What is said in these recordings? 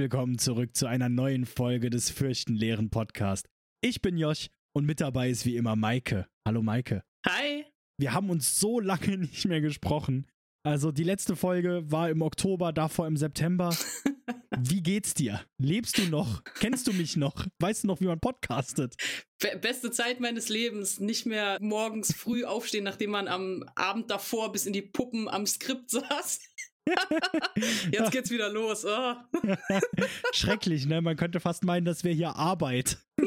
Willkommen zurück zu einer neuen Folge des Fürchtenleeren Podcast. Ich bin Josh und mit dabei ist wie immer Maike. Hallo Maike. Hi. Wir haben uns so lange nicht mehr gesprochen. Also die letzte Folge war im Oktober, davor im September. Wie geht's dir? Lebst du noch? Kennst du mich noch? Weißt du noch, wie man podcastet? Be beste Zeit meines Lebens. Nicht mehr morgens früh aufstehen, nachdem man am Abend davor bis in die Puppen am Skript saß. Jetzt geht's wieder los. Oh. Schrecklich, ne? Man könnte fast meinen, das wäre hier Arbeit.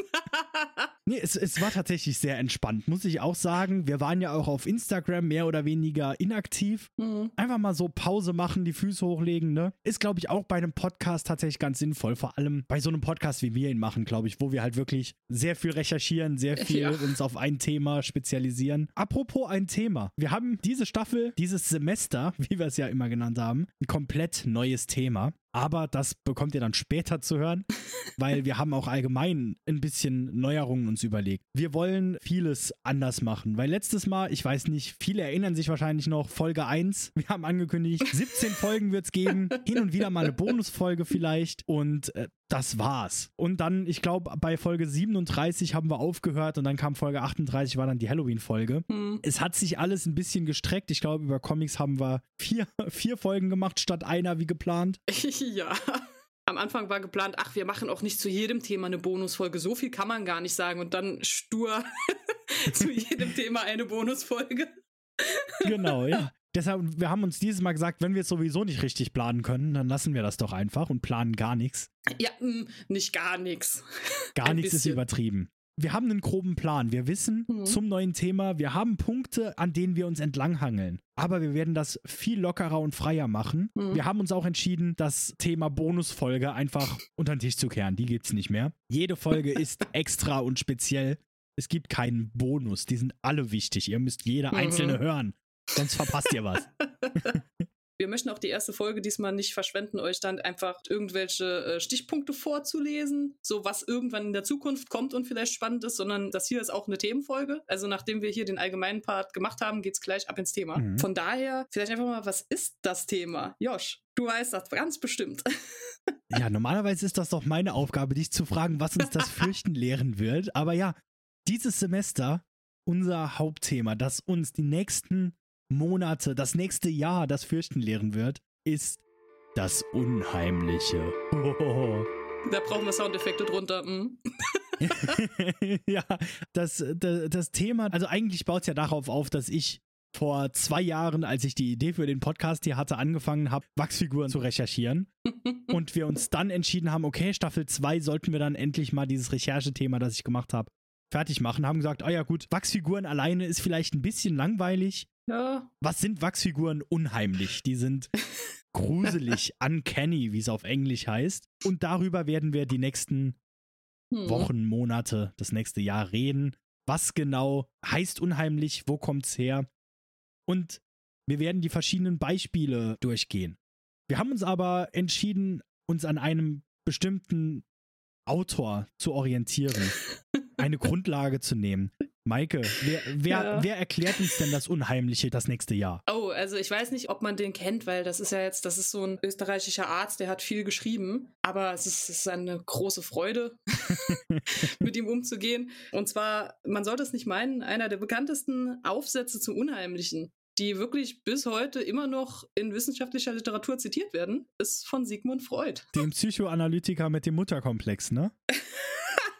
Nee, es, es war tatsächlich sehr entspannt, muss ich auch sagen. Wir waren ja auch auf Instagram mehr oder weniger inaktiv. Mhm. Einfach mal so Pause machen, die Füße hochlegen, ne? Ist, glaube ich, auch bei einem Podcast tatsächlich ganz sinnvoll. Vor allem bei so einem Podcast, wie wir ihn machen, glaube ich, wo wir halt wirklich sehr viel recherchieren, sehr viel Ja. uns auf ein Thema spezialisieren. Apropos ein Thema. Wir haben diese Staffel, dieses Semester, wie wir es ja immer genannt haben, ein komplett neues Thema. Aber das bekommt ihr dann später zu hören, weil wir haben auch allgemein ein bisschen Neuerungen uns überlegt. Wir wollen vieles anders machen, weil letztes Mal, ich weiß nicht, viele erinnern sich wahrscheinlich noch, Folge 1, wir haben angekündigt, 17 Folgen wird es geben, hin und wieder mal eine Bonusfolge vielleicht und äh, das war's. Und dann, ich glaube, bei Folge 37 haben wir aufgehört und dann kam Folge 38, war dann die Halloween-Folge. Hm. Es hat sich alles ein bisschen gestreckt. Ich glaube, über Comics haben wir vier, vier Folgen gemacht, statt einer wie geplant. ja. Am Anfang war geplant, ach, wir machen auch nicht zu jedem Thema eine Bonusfolge. So viel kann man gar nicht sagen. Und dann stur zu jedem Thema eine Bonusfolge. Genau, ja. Deshalb, wir haben uns dieses Mal gesagt, wenn wir es sowieso nicht richtig planen können, dann lassen wir das doch einfach und planen gar nichts. Ja, hm, nicht gar nichts. Gar nichts ist übertrieben. Wir haben einen groben Plan. Wir wissen Mhm. zum neuen Thema, wir haben Punkte, an denen wir uns entlanghangeln. Aber wir werden das viel lockerer und freier machen. Mhm. Wir haben uns auch entschieden, das Thema Bonusfolge einfach unter den Tisch zu kehren. Die gibt's nicht mehr. Jede Folge ist extra und speziell. Es gibt keinen Bonus. Die sind alle wichtig. Ihr müsst jede Mhm. einzelne hören. Sonst verpasst ihr was. Wir möchten auch die erste Folge diesmal nicht verschwenden, euch dann einfach irgendwelche äh, Stichpunkte vorzulesen, so was irgendwann in der Zukunft kommt und vielleicht spannend ist, sondern das hier ist auch eine Themenfolge. Also nachdem wir hier den allgemeinen Part gemacht haben, geht's gleich ab ins Thema. Mhm. Von daher vielleicht einfach mal, was ist das Thema? Josh, du weißt das ganz bestimmt. Ja, normalerweise ist das doch meine Aufgabe, dich zu fragen, was uns das Fürchten lehren wird. Aber ja, dieses Semester, unser Hauptthema, das uns die nächsten Monate, das nächste Jahr das Fürchten lehren wird, ist das Unheimliche. Hohoho. da brauchen wir Soundeffekte drunter. Hm? ja, das, das, das Thema, also eigentlich baut es ja darauf auf, dass ich vor zwei Jahren, als ich die Idee für den Podcast hier hatte, angefangen habe, Wachsfiguren zu recherchieren. und wir uns dann entschieden haben, okay, Staffel 2 sollten wir dann endlich mal dieses Recherchethema, das ich gemacht habe, fertig machen. Haben gesagt, ah ja gut, Wachsfiguren alleine ist vielleicht ein bisschen langweilig. Ja, Was sind Wachsfiguren unheimlich? Die sind gruselig, uncanny, wie es auf Englisch heißt. Und darüber werden wir die nächsten hm. Wochen, Monate, das nächste Jahr reden. Was genau heißt unheimlich? Wo kommt's her? Und wir werden die verschiedenen Beispiele durchgehen. Wir haben uns aber entschieden, uns an einem bestimmten Autor zu orientieren, eine Grundlage zu nehmen. Maike, wer, wer, Ja. wer erklärt uns denn das Unheimliche das nächste Jahr? Oh, also ich weiß nicht, ob man den kennt, weil das ist ja jetzt, das ist so ein österreichischer Arzt, der hat viel geschrieben, aber es ist, es ist eine große Freude, mit ihm umzugehen. Und zwar, man sollte es nicht meinen, einer der bekanntesten Aufsätze zum Unheimlichen, die wirklich bis heute immer noch in wissenschaftlicher Literatur zitiert werden, ist von Sigmund Freud. Dem Psychoanalytiker mit dem Mutterkomplex, ne?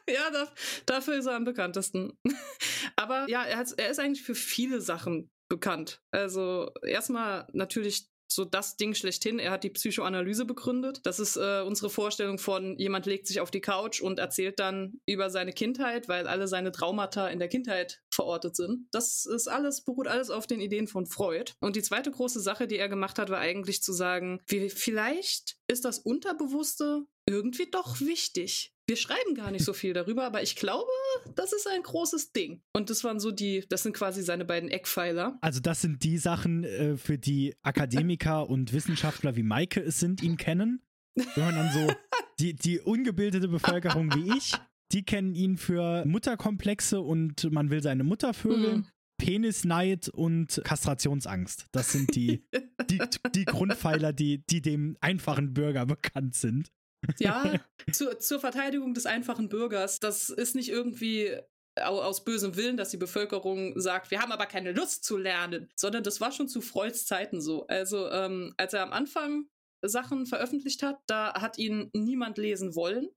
Ja, da, dafür ist er am bekanntesten. Aber ja, er, hat, er ist eigentlich für viele Sachen bekannt. Also erstmal natürlich so das Ding schlechthin. Er hat die Psychoanalyse begründet. Das ist äh, unsere Vorstellung von jemand legt sich auf die Couch und erzählt dann über seine Kindheit, weil alle seine Traumata in der Kindheit verortet sind. Das ist alles, beruht alles auf den Ideen von Freud. Und die zweite große Sache, die er gemacht hat, war eigentlich zu sagen, wie, vielleicht ist das Unterbewusste irgendwie doch wichtig. Wir schreiben gar nicht so viel darüber, aber ich glaube, das ist ein großes Ding. Und das waren so die, das sind quasi seine beiden Eckpfeiler. Also das sind die Sachen, äh, für die Akademiker und Wissenschaftler wie Maike es sind, ihn kennen. Wenn man dann so die, die ungebildete Bevölkerung wie ich, die kennen ihn für Mutterkomplexe und man will seine Mutter vögeln. Mhm. Penisneid und Kastrationsangst. Das sind die, die, die Grundpfeiler, die, die dem einfachen Bürger bekannt sind. Ja, zu, zur Verteidigung des einfachen Bürgers. Das ist nicht irgendwie aus bösem Willen, dass die Bevölkerung sagt, wir haben aber keine Lust zu lernen, sondern das war schon zu Freuds Zeiten so. Also ähm, als er am Anfang Sachen veröffentlicht hat, da hat ihn niemand lesen wollen,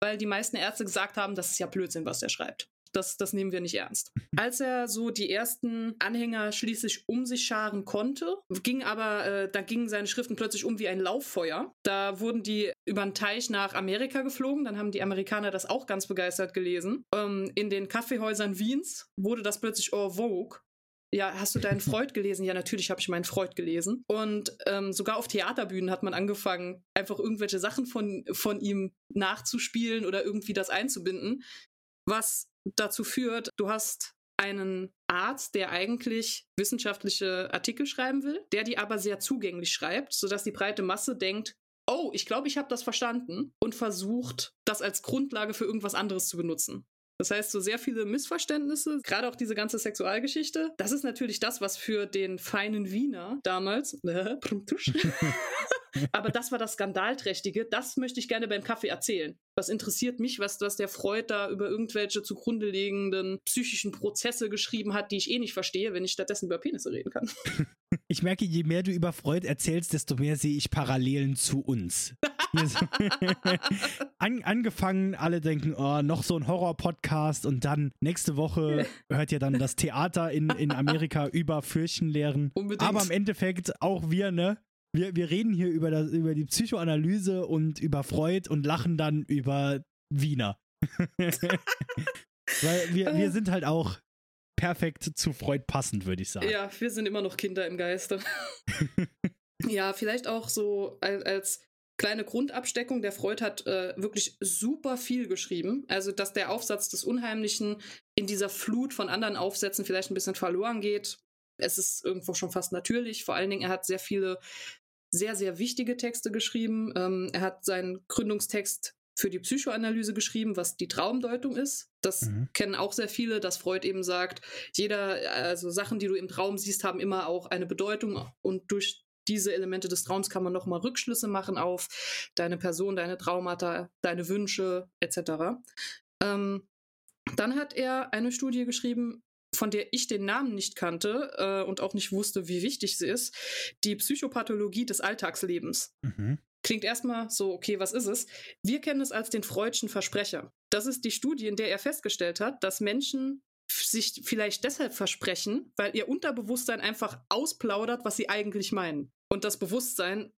weil die meisten Ärzte gesagt haben, das ist ja Blödsinn, was er schreibt. Das, das nehmen wir nicht ernst. Als er so die ersten Anhänger schließlich um sich scharen konnte, ging aber, äh, da gingen seine Schriften plötzlich um wie ein Lauffeuer. Da wurden die über den Teich nach Amerika geflogen. Dann haben die Amerikaner das auch ganz begeistert gelesen. Ähm, in den Kaffeehäusern Wiens wurde das plötzlich en vogue. Ja, hast du deinen Freud gelesen? Ja, natürlich habe ich meinen Freud gelesen. Und ähm, sogar auf Theaterbühnen hat man angefangen, einfach irgendwelche Sachen von, von ihm nachzuspielen oder irgendwie das einzubinden. Was dazu führt, du hast einen Arzt, der eigentlich wissenschaftliche Artikel schreiben will, der die aber sehr zugänglich schreibt, sodass die breite Masse denkt, oh, ich glaube, ich habe das verstanden und versucht, das als Grundlage für irgendwas anderes zu benutzen. Das heißt, so sehr viele Missverständnisse, gerade auch diese ganze Sexualgeschichte, das ist natürlich das, was für den feinen Wiener damals, aber das war das Skandalträchtige. Das möchte ich gerne beim Kaffee erzählen. Was interessiert mich, was, was der Freud da über irgendwelche zugrunde liegenden psychischen Prozesse geschrieben hat, die ich eh nicht verstehe, wenn ich stattdessen über Penisse reden kann. Ich merke, je mehr du über Freud erzählst, desto mehr sehe ich Parallelen zu uns. An, angefangen, alle denken, oh, noch so ein Horror-Podcast und dann nächste Woche hört ihr dann das Theater in, in Amerika über Fürchenlehren. Unbedingt. Aber im Endeffekt auch wir, ne? Wir, wir reden hier über, das, über die Psychoanalyse und über Freud und lachen dann über Wiener. Weil wir, wir sind halt auch perfekt zu Freud passend, würde ich sagen. Ja, wir sind immer noch Kinder im Geiste. ja, vielleicht auch so als, als kleine Grundabsteckung. Der Freud hat äh, wirklich super viel geschrieben. Also, dass der Aufsatz des Unheimlichen in dieser Flut von anderen Aufsätzen vielleicht ein bisschen verloren geht. Es ist irgendwo schon fast natürlich. Vor allen Dingen, er hat sehr viele sehr, sehr wichtige Texte geschrieben. Ähm, er hat seinen Gründungstext für die Psychoanalyse geschrieben, was die Traumdeutung ist. Das mhm. kennen auch sehr viele, dass Freud eben sagt, jeder, also Sachen, die du im Traum siehst, haben immer auch eine Bedeutung und durch diese Elemente des Traums kann man nochmal Rückschlüsse machen auf deine Person, deine Traumata, deine Wünsche etc. Ähm, dann hat er eine Studie geschrieben von der ich den Namen nicht kannte äh, und auch nicht wusste, wie wichtig sie ist, die Psychopathologie des Alltagslebens. Mhm. Klingt erstmal so, okay, was ist es? Wir kennen es als den Freudschen Versprecher. Das ist die Studie, in der er festgestellt hat, dass Menschen sich vielleicht deshalb versprechen, weil ihr Unterbewusstsein einfach ausplaudert, was sie eigentlich meinen. Und das Bewusstsein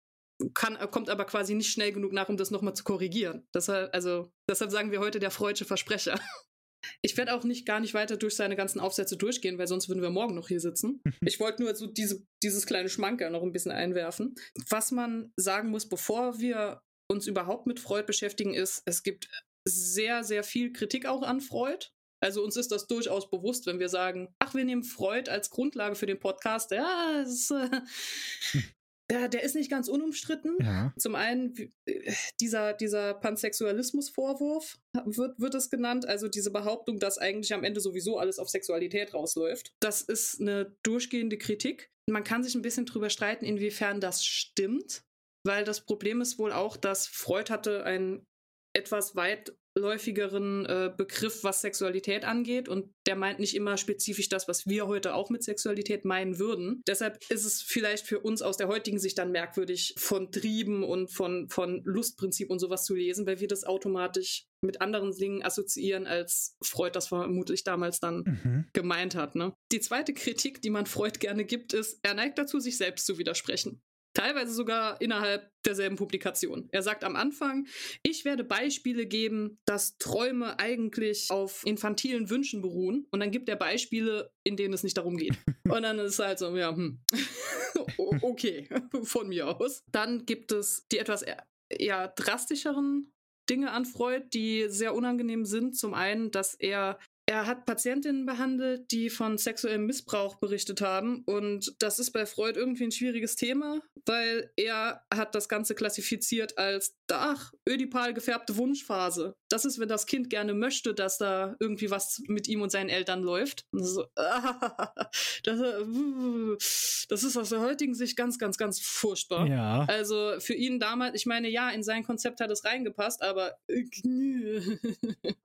kann, kommt aber quasi nicht schnell genug nach, um das nochmal zu korrigieren. Deshalb, also, deshalb sagen wir heute der Freudsche Versprecher. Ich werde auch nicht gar nicht weiter durch seine ganzen Aufsätze durchgehen, weil sonst würden wir morgen noch hier sitzen. Ich wollte nur so diese, dieses kleine Schmankerl noch ein bisschen einwerfen. Was man sagen muss, bevor wir uns überhaupt mit Freud beschäftigen, ist, es gibt sehr, sehr viel Kritik auch an Freud. Also uns ist das durchaus bewusst, wenn wir sagen, ach, wir nehmen Freud als Grundlage für den Podcast. Ja, es, äh, der, der ist nicht ganz unumstritten. Ja. Zum einen äh, dieser, dieser Pansexualismus-Vorwurf wird, wird es genannt, also diese Behauptung, dass eigentlich am Ende sowieso alles auf Sexualität rausläuft. Das ist eine durchgehende Kritik. Man kann sich ein bisschen drüber streiten, inwiefern das stimmt, weil das Problem ist wohl auch, dass Freud hatte ein etwas weit läufigeren äh, Begriff, was Sexualität angeht. Und der meint nicht immer spezifisch das, was wir heute auch mit Sexualität meinen würden. Deshalb ist es vielleicht für uns aus der heutigen Sicht dann merkwürdig, von Trieben und von, von Lustprinzip und sowas zu lesen, weil wir das automatisch mit anderen Dingen assoziieren, als Freud das vermutlich damals dann mhm. gemeint hat. Ne? Die zweite Kritik, die man Freud gerne gibt, ist, er neigt dazu, sich selbst zu widersprechen. Teilweise sogar innerhalb derselben Publikation. Er sagt am Anfang, ich werde Beispiele geben, dass Träume eigentlich auf infantilen Wünschen beruhen. Und dann gibt er Beispiele, in denen es nicht darum geht. Und dann ist es halt so, ja, hm. okay, von mir aus. Dann gibt es die etwas eher drastischeren Dinge an Freud, die sehr unangenehm sind. Zum einen, dass er er hat Patientinnen behandelt, die von sexuellem Missbrauch berichtet haben. Und das ist bei Freud irgendwie ein schwieriges Thema, weil er hat das Ganze klassifiziert als, ach, ödipal gefärbte Wunschphase. Das ist, wenn das Kind gerne möchte, dass da irgendwie was mit ihm und seinen Eltern läuft. Und so, das, das ist aus der heutigen Sicht ganz, ganz, ganz furchtbar. Ja. Also für ihn damals, ich meine, ja, in sein Konzept hat es reingepasst, aber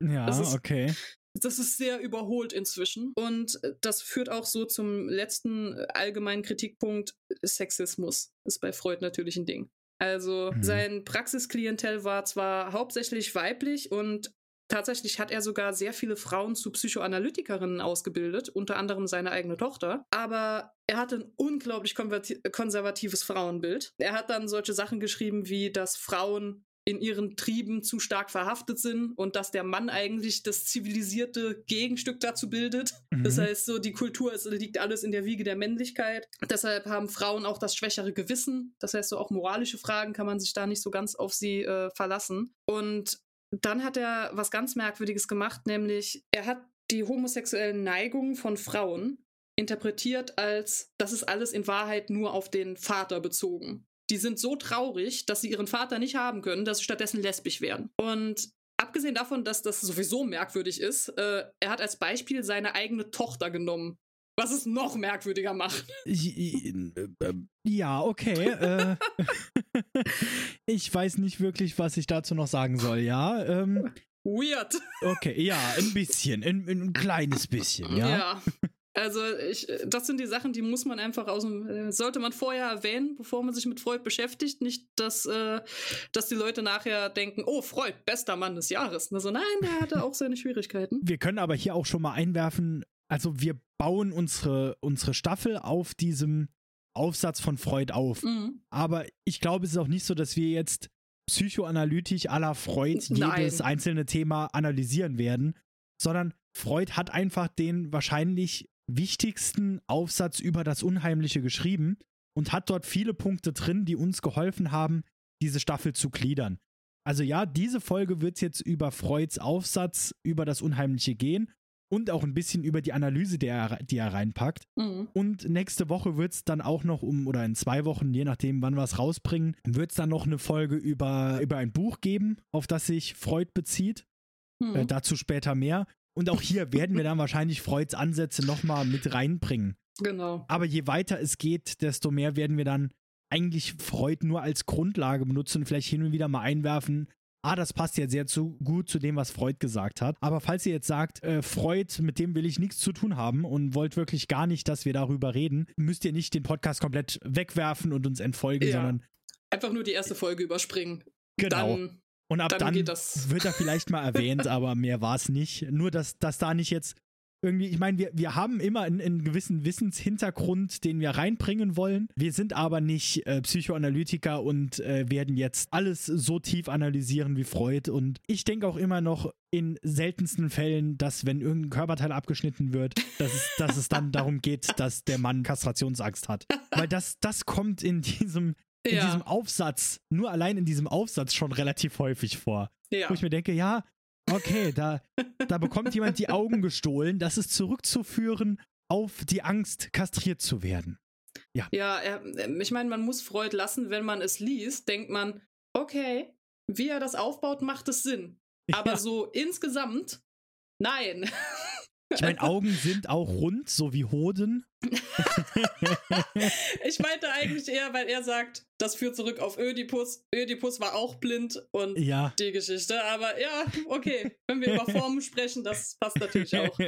ja, das ist, okay. Das ist sehr überholt inzwischen. Und äh, das führt auch so zum letzten äh, allgemeinen Kritikpunkt. Sexismus ist bei Freud natürlich ein Ding. Also mhm. sein Praxisklientel war zwar hauptsächlich weiblich und Tatsächlich hat er sogar sehr viele Frauen zu Psychoanalytikerinnen ausgebildet, unter anderem seine eigene Tochter. Aber er hatte ein unglaublich konservatives Frauenbild. Er hat dann solche Sachen geschrieben, wie dass Frauen in ihren Trieben zu stark verhaftet sind und dass der Mann eigentlich das zivilisierte Gegenstück dazu bildet. Mhm. Das heißt, so die Kultur es liegt alles in der Wiege der Männlichkeit. Deshalb haben Frauen auch das schwächere Gewissen. Das heißt, so auch moralische Fragen kann man sich da nicht so ganz auf sie äh, verlassen. Und dann hat er was ganz Merkwürdiges gemacht, nämlich er hat die homosexuellen Neigungen von Frauen interpretiert als, das ist alles in Wahrheit nur auf den Vater bezogen die sind so traurig, dass sie ihren Vater nicht haben können, dass sie stattdessen lesbisch werden. Und abgesehen davon, dass das sowieso merkwürdig ist, äh, er hat als Beispiel seine eigene Tochter genommen. Was es noch merkwürdiger macht. Ja, okay. äh, ich weiß nicht wirklich, was ich dazu noch sagen soll, ja. Ähm, Weird. Okay, ja, ein bisschen, ein, ein kleines bisschen, ja. Ja. Also ich, das sind die Sachen, die muss man einfach aus dem, äh, sollte man vorher erwähnen, bevor man sich mit Freud beschäftigt. Nicht, dass, äh, dass die Leute nachher denken, oh, Freud, bester Mann des Jahres. Also nein, der hatte auch seine Schwierigkeiten. Wir können aber hier auch schon mal einwerfen, also wir bauen unsere, unsere Staffel auf diesem Aufsatz von Freud auf. Mhm. Aber ich glaube, es ist auch nicht so, dass wir jetzt psychoanalytisch aller Freud jedes Nein. einzelne Thema analysieren werden, sondern Freud hat einfach den wahrscheinlich wichtigsten Aufsatz über das Unheimliche geschrieben und hat dort viele Punkte drin, die uns geholfen haben, diese Staffel zu gliedern. Also ja, diese Folge wird jetzt über Freuds Aufsatz über das Unheimliche gehen und auch ein bisschen über die Analyse, die er, die er reinpackt. Mhm. Und nächste Woche wird es dann auch noch um, oder in zwei Wochen, je nachdem, wann wir es rausbringen, wird es dann noch eine Folge über, über ein Buch geben, auf das sich Freud bezieht. Mhm. Äh, dazu später mehr. Und auch hier werden wir dann wahrscheinlich Freuds Ansätze nochmal mit reinbringen. Genau. Aber je weiter es geht, desto mehr werden wir dann eigentlich Freud nur als Grundlage benutzen und vielleicht hin und wieder mal einwerfen. Ah, das passt ja sehr zu, gut zu dem, was Freud gesagt hat. Aber falls ihr jetzt sagt, äh, Freud, mit dem will ich nichts zu tun haben und wollt wirklich gar nicht, dass wir darüber reden, müsst ihr nicht den Podcast komplett wegwerfen und uns entfolgen, ja. sondern einfach nur die erste Folge überspringen. Genau. Dann und ab dann, dann wird er vielleicht mal erwähnt, aber mehr war es nicht. Nur, dass, dass da nicht jetzt irgendwie, ich meine, wir, wir haben immer einen, einen, gewissen Wissenshintergrund, den wir reinbringen wollen. Wir sind aber nicht äh, Psychoanalytiker und äh, werden jetzt alles so tief analysieren wie Freud. Und ich denke auch immer noch in seltensten Fällen, dass wenn irgendein Körperteil abgeschnitten wird, dass es, dass es dann darum geht, dass der Mann Kastrationsangst hat. Weil das, das kommt in diesem, in ja. diesem Aufsatz, nur allein in diesem Aufsatz schon relativ häufig vor. Ja. Wo ich mir denke, ja, okay, da, da bekommt jemand die Augen gestohlen. Das ist zurückzuführen auf die Angst, kastriert zu werden. Ja. Ja, ich meine, man muss Freud lassen, wenn man es liest, denkt man, okay, wie er das aufbaut, macht es Sinn. Aber ja. so insgesamt, nein. Ich meine, Augen sind auch rund, so wie Hoden. Ich meinte eigentlich eher, weil er sagt, das führt zurück auf Ödipus. Ödipus war auch blind und ja. die Geschichte. Aber ja, okay, wenn wir über Formen sprechen, das passt natürlich auch.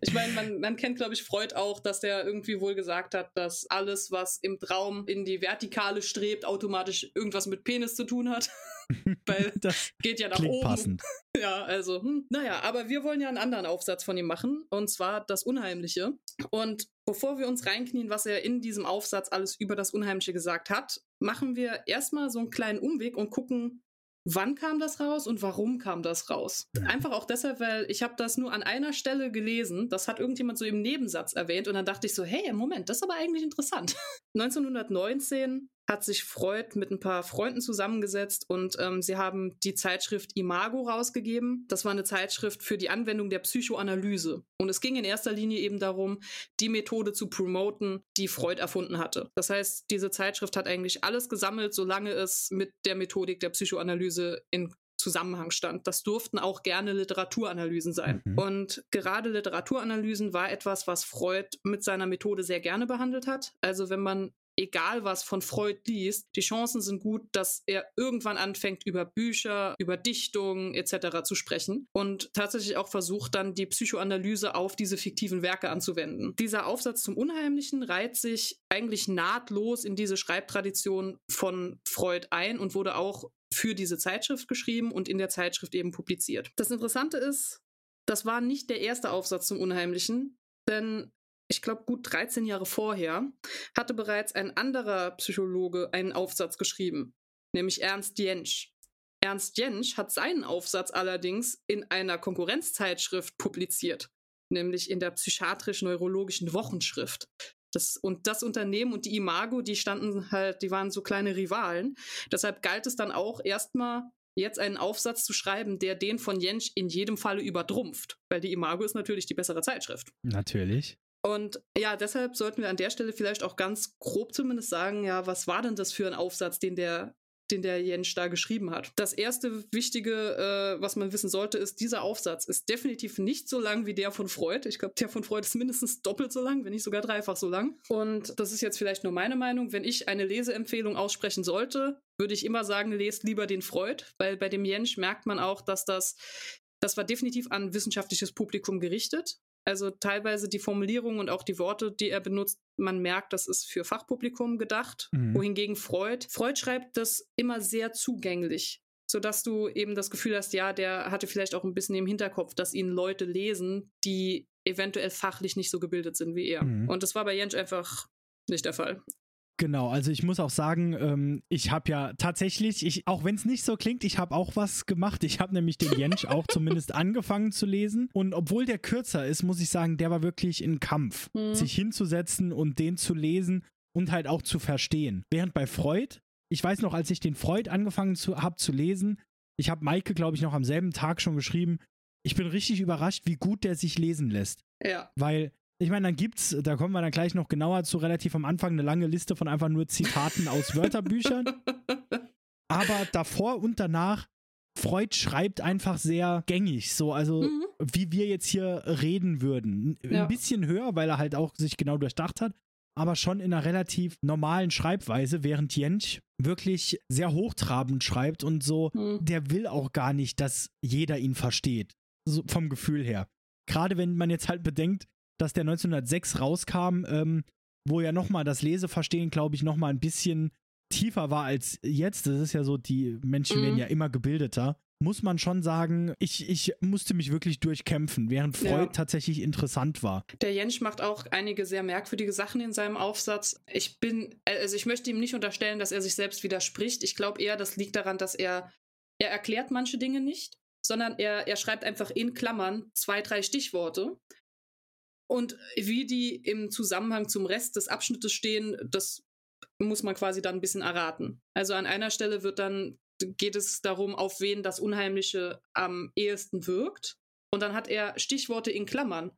Ich meine, man, man kennt, glaube ich, Freud auch, dass der irgendwie wohl gesagt hat, dass alles, was im Traum in die Vertikale strebt, automatisch irgendwas mit Penis zu tun hat. Weil das geht ja nach oben. Passend. Ja, also, hm, naja, aber wir wollen ja einen anderen Aufsatz von ihm machen, und zwar das Unheimliche. Und bevor wir uns reinknien, was er in diesem Aufsatz alles über das Unheimliche gesagt hat, machen wir erstmal so einen kleinen Umweg und gucken, wann kam das raus und warum kam das raus. Einfach auch deshalb, weil ich habe das nur an einer Stelle gelesen, das hat irgendjemand so im Nebensatz erwähnt und dann dachte ich so, hey, Moment, das ist aber eigentlich interessant. 1919 hat sich Freud mit ein paar Freunden zusammengesetzt und ähm, sie haben die Zeitschrift Imago rausgegeben. Das war eine Zeitschrift für die Anwendung der Psychoanalyse. Und es ging in erster Linie eben darum, die Methode zu promoten, die Freud erfunden hatte. Das heißt, diese Zeitschrift hat eigentlich alles gesammelt, solange es mit der Methodik der Psychoanalyse in Zusammenhang stand. Das durften auch gerne Literaturanalysen sein. Mhm. Und gerade Literaturanalysen war etwas, was Freud mit seiner Methode sehr gerne behandelt hat. Also wenn man egal was von Freud liest, die Chancen sind gut, dass er irgendwann anfängt, über Bücher, über Dichtungen etc. zu sprechen und tatsächlich auch versucht, dann die Psychoanalyse auf diese fiktiven Werke anzuwenden. Dieser Aufsatz zum Unheimlichen reiht sich eigentlich nahtlos in diese Schreibtradition von Freud ein und wurde auch für diese Zeitschrift geschrieben und in der Zeitschrift eben publiziert. Das Interessante ist, das war nicht der erste Aufsatz zum Unheimlichen, denn ich glaube, gut 13 Jahre vorher, hatte bereits ein anderer Psychologe einen Aufsatz geschrieben, nämlich Ernst Jentsch. Ernst Jentsch hat seinen Aufsatz allerdings in einer Konkurrenzzeitschrift publiziert, nämlich in der psychiatrisch-neurologischen Wochenschrift. Das, und das Unternehmen und die Imago, die standen halt, die waren so kleine Rivalen. Deshalb galt es dann auch erstmal jetzt einen Aufsatz zu schreiben, der den von Jentsch in jedem Falle übertrumpft, weil die Imago ist natürlich die bessere Zeitschrift. Natürlich. Und ja, deshalb sollten wir an der Stelle vielleicht auch ganz grob zumindest sagen, ja, was war denn das für ein Aufsatz, den der den der Jens da geschrieben hat. Das erste Wichtige, äh, was man wissen sollte, ist, dieser Aufsatz ist definitiv nicht so lang wie der von Freud. Ich glaube, der von Freud ist mindestens doppelt so lang, wenn nicht sogar dreifach so lang. Und das ist jetzt vielleicht nur meine Meinung. Wenn ich eine Leseempfehlung aussprechen sollte, würde ich immer sagen, lest lieber den Freud, weil bei dem Jens merkt man auch, dass das das war definitiv an wissenschaftliches Publikum gerichtet. Also teilweise die Formulierung und auch die Worte, die er benutzt, man merkt, das ist für Fachpublikum gedacht. Mhm. Wohingegen Freud, Freud schreibt das immer sehr zugänglich, sodass du eben das Gefühl hast, ja, der hatte vielleicht auch ein bisschen im Hinterkopf, dass ihn Leute lesen, die eventuell fachlich nicht so gebildet sind wie er. Mhm. Und das war bei Jentsch einfach nicht der Fall. Genau, also ich muss auch sagen, ähm, ich habe ja tatsächlich, ich, auch wenn es nicht so klingt, ich habe auch was gemacht. Ich habe nämlich den Jensch auch zumindest angefangen zu lesen. Und obwohl der kürzer ist, muss ich sagen, der war wirklich in Kampf, mhm. sich hinzusetzen und den zu lesen und halt auch zu verstehen. Während bei Freud, ich weiß noch, als ich den Freud angefangen habe zu lesen, ich habe Maike, glaube ich, noch am selben Tag schon geschrieben, ich bin richtig überrascht, wie gut der sich lesen lässt. Ja. Weil ich meine, dann gibt's, da kommen wir dann gleich noch genauer zu, relativ am Anfang eine lange Liste von einfach nur Zitaten aus Wörterbüchern. Aber davor und danach, Freud schreibt einfach sehr gängig, so, also mhm. wie wir jetzt hier reden würden. Ein ja. bisschen höher, weil er halt auch sich genau durchdacht hat, aber schon in einer relativ normalen Schreibweise, während Jentsch wirklich sehr hochtrabend schreibt und so, mhm. der will auch gar nicht, dass jeder ihn versteht. So vom Gefühl her. Gerade wenn man jetzt halt bedenkt, dass der 1906 rauskam, ähm, wo ja nochmal das Leseverstehen, glaube ich, nochmal ein bisschen tiefer war als jetzt. Das ist ja so, die Menschen mhm. werden ja immer gebildeter. Muss man schon sagen, ich, ich musste mich wirklich durchkämpfen, während Freud ja. tatsächlich interessant war. Der Jensch macht auch einige sehr merkwürdige Sachen in seinem Aufsatz. Ich bin, also ich möchte ihm nicht unterstellen, dass er sich selbst widerspricht. Ich glaube eher, das liegt daran, dass er, er erklärt manche Dinge nicht, sondern er, er schreibt einfach in Klammern zwei, drei Stichworte und wie die im Zusammenhang zum Rest des Abschnittes stehen, das muss man quasi dann ein bisschen erraten. Also an einer Stelle wird dann, geht es darum, auf wen das Unheimliche am ehesten wirkt. Und dann hat er Stichworte in Klammern.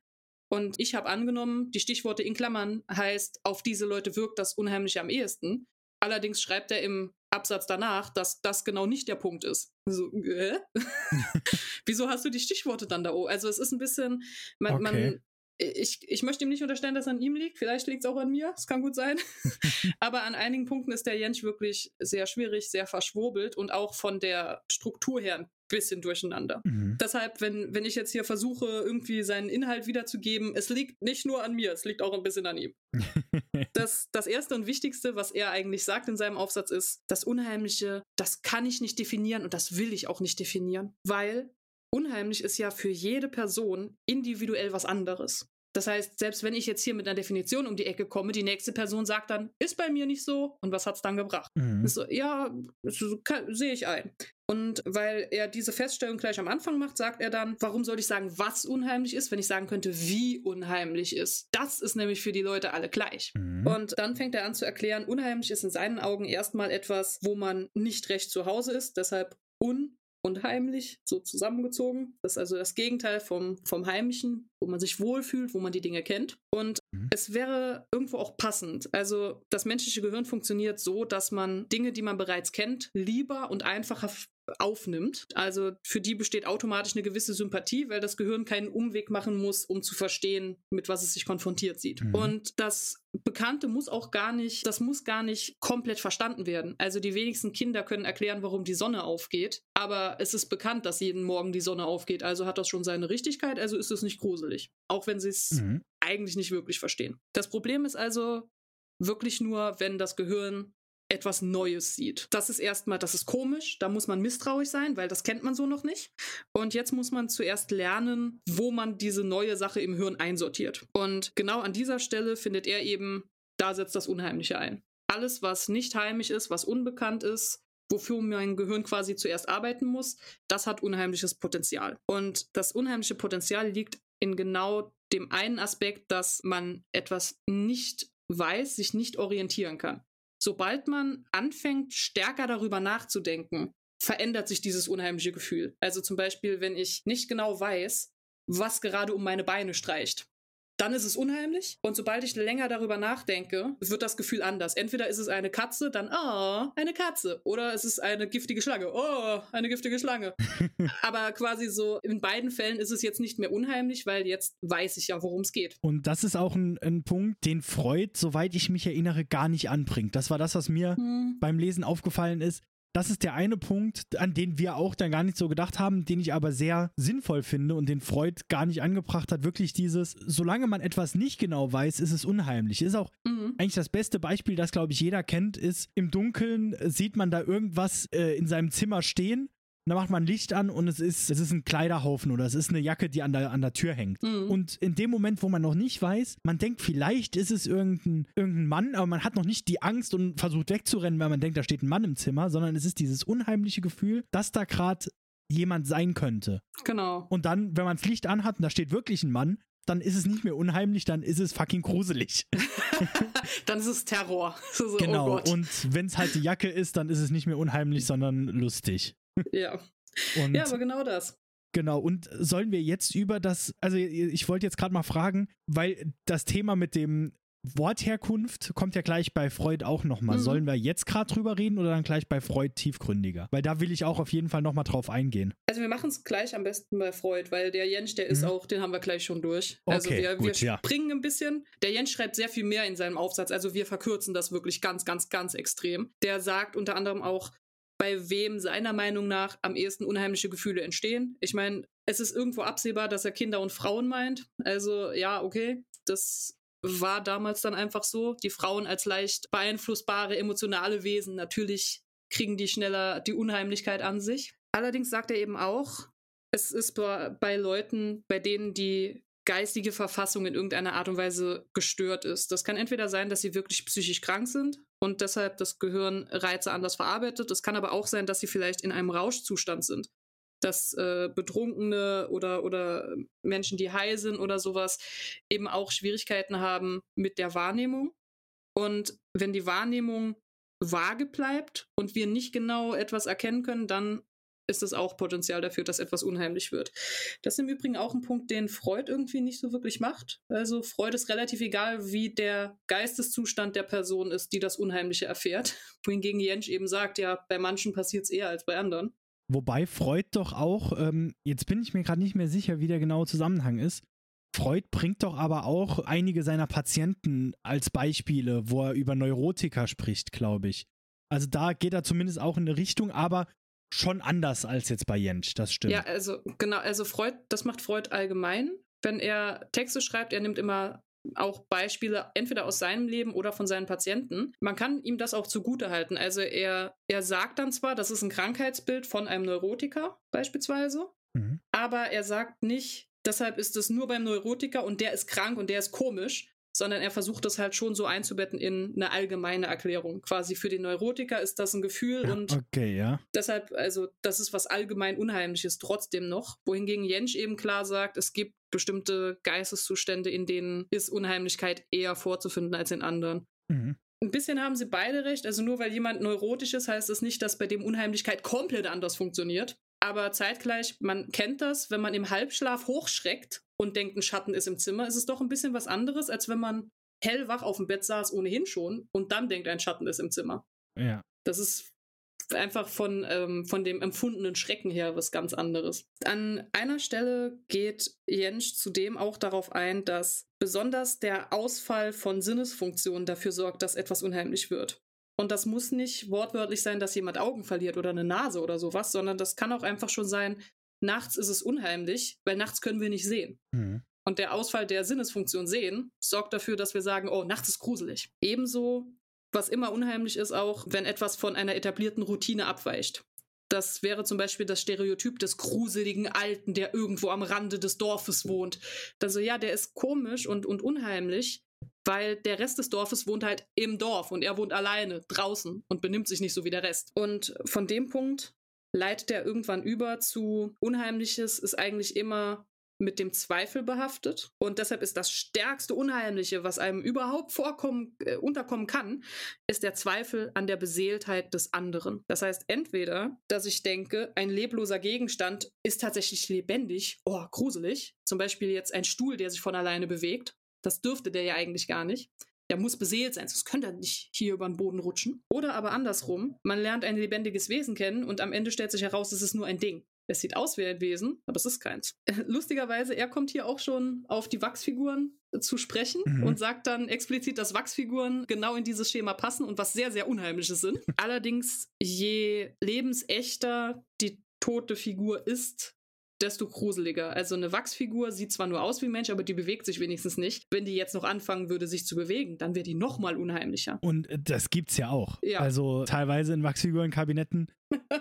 Und ich habe angenommen, die Stichworte in Klammern heißt, auf diese Leute wirkt das Unheimliche am ehesten. Allerdings schreibt er im Absatz danach, dass das genau nicht der Punkt ist. So, äh? Wieso hast du die Stichworte dann da oben? Also es ist ein bisschen, man, okay. man ich, ich möchte ihm nicht unterstellen, dass es an ihm liegt. Vielleicht liegt es auch an mir. Es kann gut sein. Aber an einigen Punkten ist der Jentsch wirklich sehr schwierig, sehr verschwurbelt und auch von der Struktur her ein bisschen durcheinander. Mhm. Deshalb, wenn, wenn ich jetzt hier versuche, irgendwie seinen Inhalt wiederzugeben, es liegt nicht nur an mir, es liegt auch ein bisschen an ihm. das, das erste und wichtigste, was er eigentlich sagt in seinem Aufsatz ist, das Unheimliche, das kann ich nicht definieren und das will ich auch nicht definieren, weil unheimlich ist ja für jede Person individuell was anderes. Das heißt, selbst wenn ich jetzt hier mit einer Definition um die Ecke komme, die nächste Person sagt dann, ist bei mir nicht so und was hat es dann gebracht? Mhm. So, ja, sehe ich ein. Und weil er diese Feststellung gleich am Anfang macht, sagt er dann, warum soll ich sagen, was unheimlich ist, wenn ich sagen könnte, wie unheimlich ist. Das ist nämlich für die Leute alle gleich. Mhm. Und dann fängt er an zu erklären, unheimlich ist in seinen Augen erstmal etwas, wo man nicht recht zu Hause ist, deshalb un und heimlich, so zusammengezogen. Das ist also das Gegenteil vom, vom Heimischen, wo man sich wohlfühlt, wo man die Dinge kennt. Und mhm. es wäre irgendwo auch passend. Also das menschliche Gehirn funktioniert so, dass man Dinge, die man bereits kennt, lieber und einfacher aufnimmt. Also für die besteht automatisch eine gewisse Sympathie, weil das Gehirn keinen Umweg machen muss, um zu verstehen, mit was es sich konfrontiert sieht. Mhm. Und das Bekannte muss auch gar nicht, das muss gar nicht komplett verstanden werden. Also die wenigsten Kinder können erklären, warum die Sonne aufgeht, aber es ist bekannt, dass jeden Morgen die Sonne aufgeht, also hat das schon seine Richtigkeit, also ist es nicht gruselig. Auch wenn sie es mhm. eigentlich nicht wirklich verstehen. Das Problem ist also wirklich nur, wenn das Gehirn etwas Neues sieht. Das ist erstmal, das ist komisch, da muss man misstrauisch sein, weil das kennt man so noch nicht. Und jetzt muss man zuerst lernen, wo man diese neue Sache im Hirn einsortiert. Und genau an dieser Stelle findet er eben, da setzt das Unheimliche ein. Alles, was nicht heimisch ist, was unbekannt ist, wofür mein Gehirn quasi zuerst arbeiten muss, das hat unheimliches Potenzial. Und das unheimliche Potenzial liegt in genau dem einen Aspekt, dass man etwas nicht weiß, sich nicht orientieren kann sobald man anfängt, stärker darüber nachzudenken, verändert sich dieses unheimliche Gefühl. Also zum Beispiel, wenn ich nicht genau weiß, was gerade um meine Beine streicht dann ist es unheimlich. Und sobald ich länger darüber nachdenke, wird das Gefühl anders. Entweder ist es eine Katze, dann, oh, eine Katze. Oder es ist eine giftige Schlange, oh, eine giftige Schlange. Aber quasi so, in beiden Fällen ist es jetzt nicht mehr unheimlich, weil jetzt weiß ich ja, worum es geht. Und das ist auch ein, ein, Punkt, den Freud, soweit ich mich erinnere, gar nicht anbringt. Das war das, was mir hm. beim Lesen aufgefallen ist das ist der eine Punkt, an den wir auch dann gar nicht so gedacht haben, den ich aber sehr sinnvoll finde und den Freud gar nicht angebracht hat. Wirklich dieses, solange man etwas nicht genau weiß, ist es unheimlich. Ist auch mhm. eigentlich das beste Beispiel, das glaube ich jeder kennt, ist im Dunkeln sieht man da irgendwas äh, in seinem Zimmer stehen und dann macht man Licht an und es ist, es ist ein Kleiderhaufen oder es ist eine Jacke, die an der, an der Tür hängt. Mhm. Und in dem Moment, wo man noch nicht weiß, man denkt, vielleicht ist es irgendein, irgendein Mann, aber man hat noch nicht die Angst und versucht wegzurennen, weil man denkt, da steht ein Mann im Zimmer, sondern es ist dieses unheimliche Gefühl, dass da gerade jemand sein könnte. Genau. Und dann, wenn man das Licht anhat und da steht wirklich ein Mann, dann ist es nicht mehr unheimlich, dann ist es fucking gruselig. dann ist es Terror. So, oh genau. Oh und wenn es halt die Jacke ist, dann ist es nicht mehr unheimlich, sondern lustig. Ja. Und ja, aber genau das. Genau, und sollen wir jetzt über das, also ich wollte jetzt gerade mal fragen, weil das Thema mit dem Wortherkunft kommt ja gleich bei Freud auch nochmal. Mhm. Sollen wir jetzt gerade drüber reden oder dann gleich bei Freud tiefgründiger? Weil da will ich auch auf jeden Fall nochmal drauf eingehen. Also wir machen es gleich am besten bei Freud, weil der Jens, der ist mhm. auch, den haben wir gleich schon durch. Also okay, wir, gut, wir springen ja. ein bisschen. Der Jens schreibt sehr viel mehr in seinem Aufsatz, also wir verkürzen das wirklich ganz, ganz, ganz extrem. Der sagt unter anderem auch, bei wem seiner Meinung nach am ehesten unheimliche Gefühle entstehen. Ich meine, es ist irgendwo absehbar, dass er Kinder und Frauen meint. Also ja, okay, das war damals dann einfach so. Die Frauen als leicht beeinflussbare, emotionale Wesen, natürlich kriegen die schneller die Unheimlichkeit an sich. Allerdings sagt er eben auch, es ist bei Leuten, bei denen die geistige Verfassung in irgendeiner Art und Weise gestört ist. Das kann entweder sein, dass sie wirklich psychisch krank sind und deshalb das Gehirn Reize anders verarbeitet. Es kann aber auch sein, dass sie vielleicht in einem Rauschzustand sind. Dass äh, Betrunkene oder, oder Menschen, die high sind oder sowas, eben auch Schwierigkeiten haben mit der Wahrnehmung. Und wenn die Wahrnehmung vage bleibt und wir nicht genau etwas erkennen können, dann ist es auch Potenzial dafür, dass etwas unheimlich wird. Das ist im Übrigen auch ein Punkt, den Freud irgendwie nicht so wirklich macht. Also Freud ist relativ egal, wie der Geisteszustand der Person ist, die das Unheimliche erfährt. Wohingegen Jensch eben sagt, ja, bei manchen passiert es eher als bei anderen. Wobei Freud doch auch, ähm, jetzt bin ich mir gerade nicht mehr sicher, wie der genaue Zusammenhang ist. Freud bringt doch aber auch einige seiner Patienten als Beispiele, wo er über Neurotiker spricht, glaube ich. Also da geht er zumindest auch in eine Richtung, aber schon anders als jetzt bei Jentsch, das stimmt. Ja, also genau, also Freud, das macht Freud allgemein. Wenn er Texte schreibt, er nimmt immer auch Beispiele entweder aus seinem Leben oder von seinen Patienten. Man kann ihm das auch zugute halten. Also er, er sagt dann zwar, das ist ein Krankheitsbild von einem Neurotiker beispielsweise, mhm. aber er sagt nicht, deshalb ist es nur beim Neurotiker und der ist krank und der ist komisch, sondern er versucht das halt schon so einzubetten in eine allgemeine Erklärung. Quasi für den Neurotiker ist das ein Gefühl Ja, und okay, ja. deshalb, also das ist was allgemein Unheimliches trotzdem noch. Wohingegen Jensch eben klar sagt, es gibt bestimmte Geisteszustände, in denen ist Unheimlichkeit eher vorzufinden als in anderen. Mhm. Ein bisschen haben sie beide recht. Also nur weil jemand neurotisch ist, heißt das nicht, dass bei dem Unheimlichkeit komplett anders funktioniert. Aber zeitgleich, man kennt das, wenn man im Halbschlaf hochschreckt und denkt, ein Schatten ist im Zimmer, ist es doch ein bisschen was anderes, als wenn man hellwach auf dem Bett saß ohnehin schon und dann denkt, ein Schatten ist im Zimmer. Ja. Das ist einfach von, ähm, von dem empfundenen Schrecken her was ganz anderes. An einer Stelle geht Jensch zudem auch darauf ein, dass besonders der Ausfall von Sinnesfunktionen dafür sorgt, dass etwas unheimlich wird. Und das muss nicht wortwörtlich sein, dass jemand Augen verliert oder eine Nase oder sowas, sondern das kann auch einfach schon sein, nachts ist es unheimlich, weil nachts können wir nicht sehen. Mhm. Und der Ausfall der Sinnesfunktion sehen sorgt dafür, dass wir sagen, oh, nachts ist gruselig. Ebenso, was immer unheimlich ist, auch wenn etwas von einer etablierten Routine abweicht. Das wäre zum Beispiel das Stereotyp des gruseligen Alten, der irgendwo am Rande des Dorfes wohnt. Also ja, der ist komisch und, und unheimlich, weil der Rest des Dorfes wohnt halt im Dorf und er wohnt alleine draußen und benimmt sich nicht so wie der Rest. Und von dem Punkt leitet er irgendwann über zu Unheimliches ist eigentlich immer mit dem Zweifel behaftet und deshalb ist das stärkste Unheimliche, was einem überhaupt vorkommen, äh, unterkommen kann, ist der Zweifel an der Beseeltheit des anderen. Das heißt entweder, dass ich denke, ein lebloser Gegenstand ist tatsächlich lebendig, oh, gruselig, zum Beispiel jetzt ein Stuhl, der sich von alleine bewegt, das dürfte der ja eigentlich gar nicht. Der muss beseelt sein, sonst könnte er nicht hier über den Boden rutschen. Oder aber andersrum, man lernt ein lebendiges Wesen kennen und am Ende stellt sich heraus, es ist nur ein Ding. Es sieht aus wie ein Wesen, aber es ist keins. Lustigerweise, er kommt hier auch schon auf die Wachsfiguren zu sprechen Mhm. und sagt dann explizit, dass Wachsfiguren genau in dieses Schema passen und was sehr, sehr Unheimliches sind. Allerdings, je lebensechter die tote Figur ist, desto gruseliger. Also eine Wachsfigur sieht zwar nur aus wie ein Mensch, aber die bewegt sich wenigstens nicht. Wenn die jetzt noch anfangen würde, sich zu bewegen, dann wäre die noch mal unheimlicher. Und äh, das gibt's ja auch. Ja. Also teilweise in Wachsfigurenkabinetten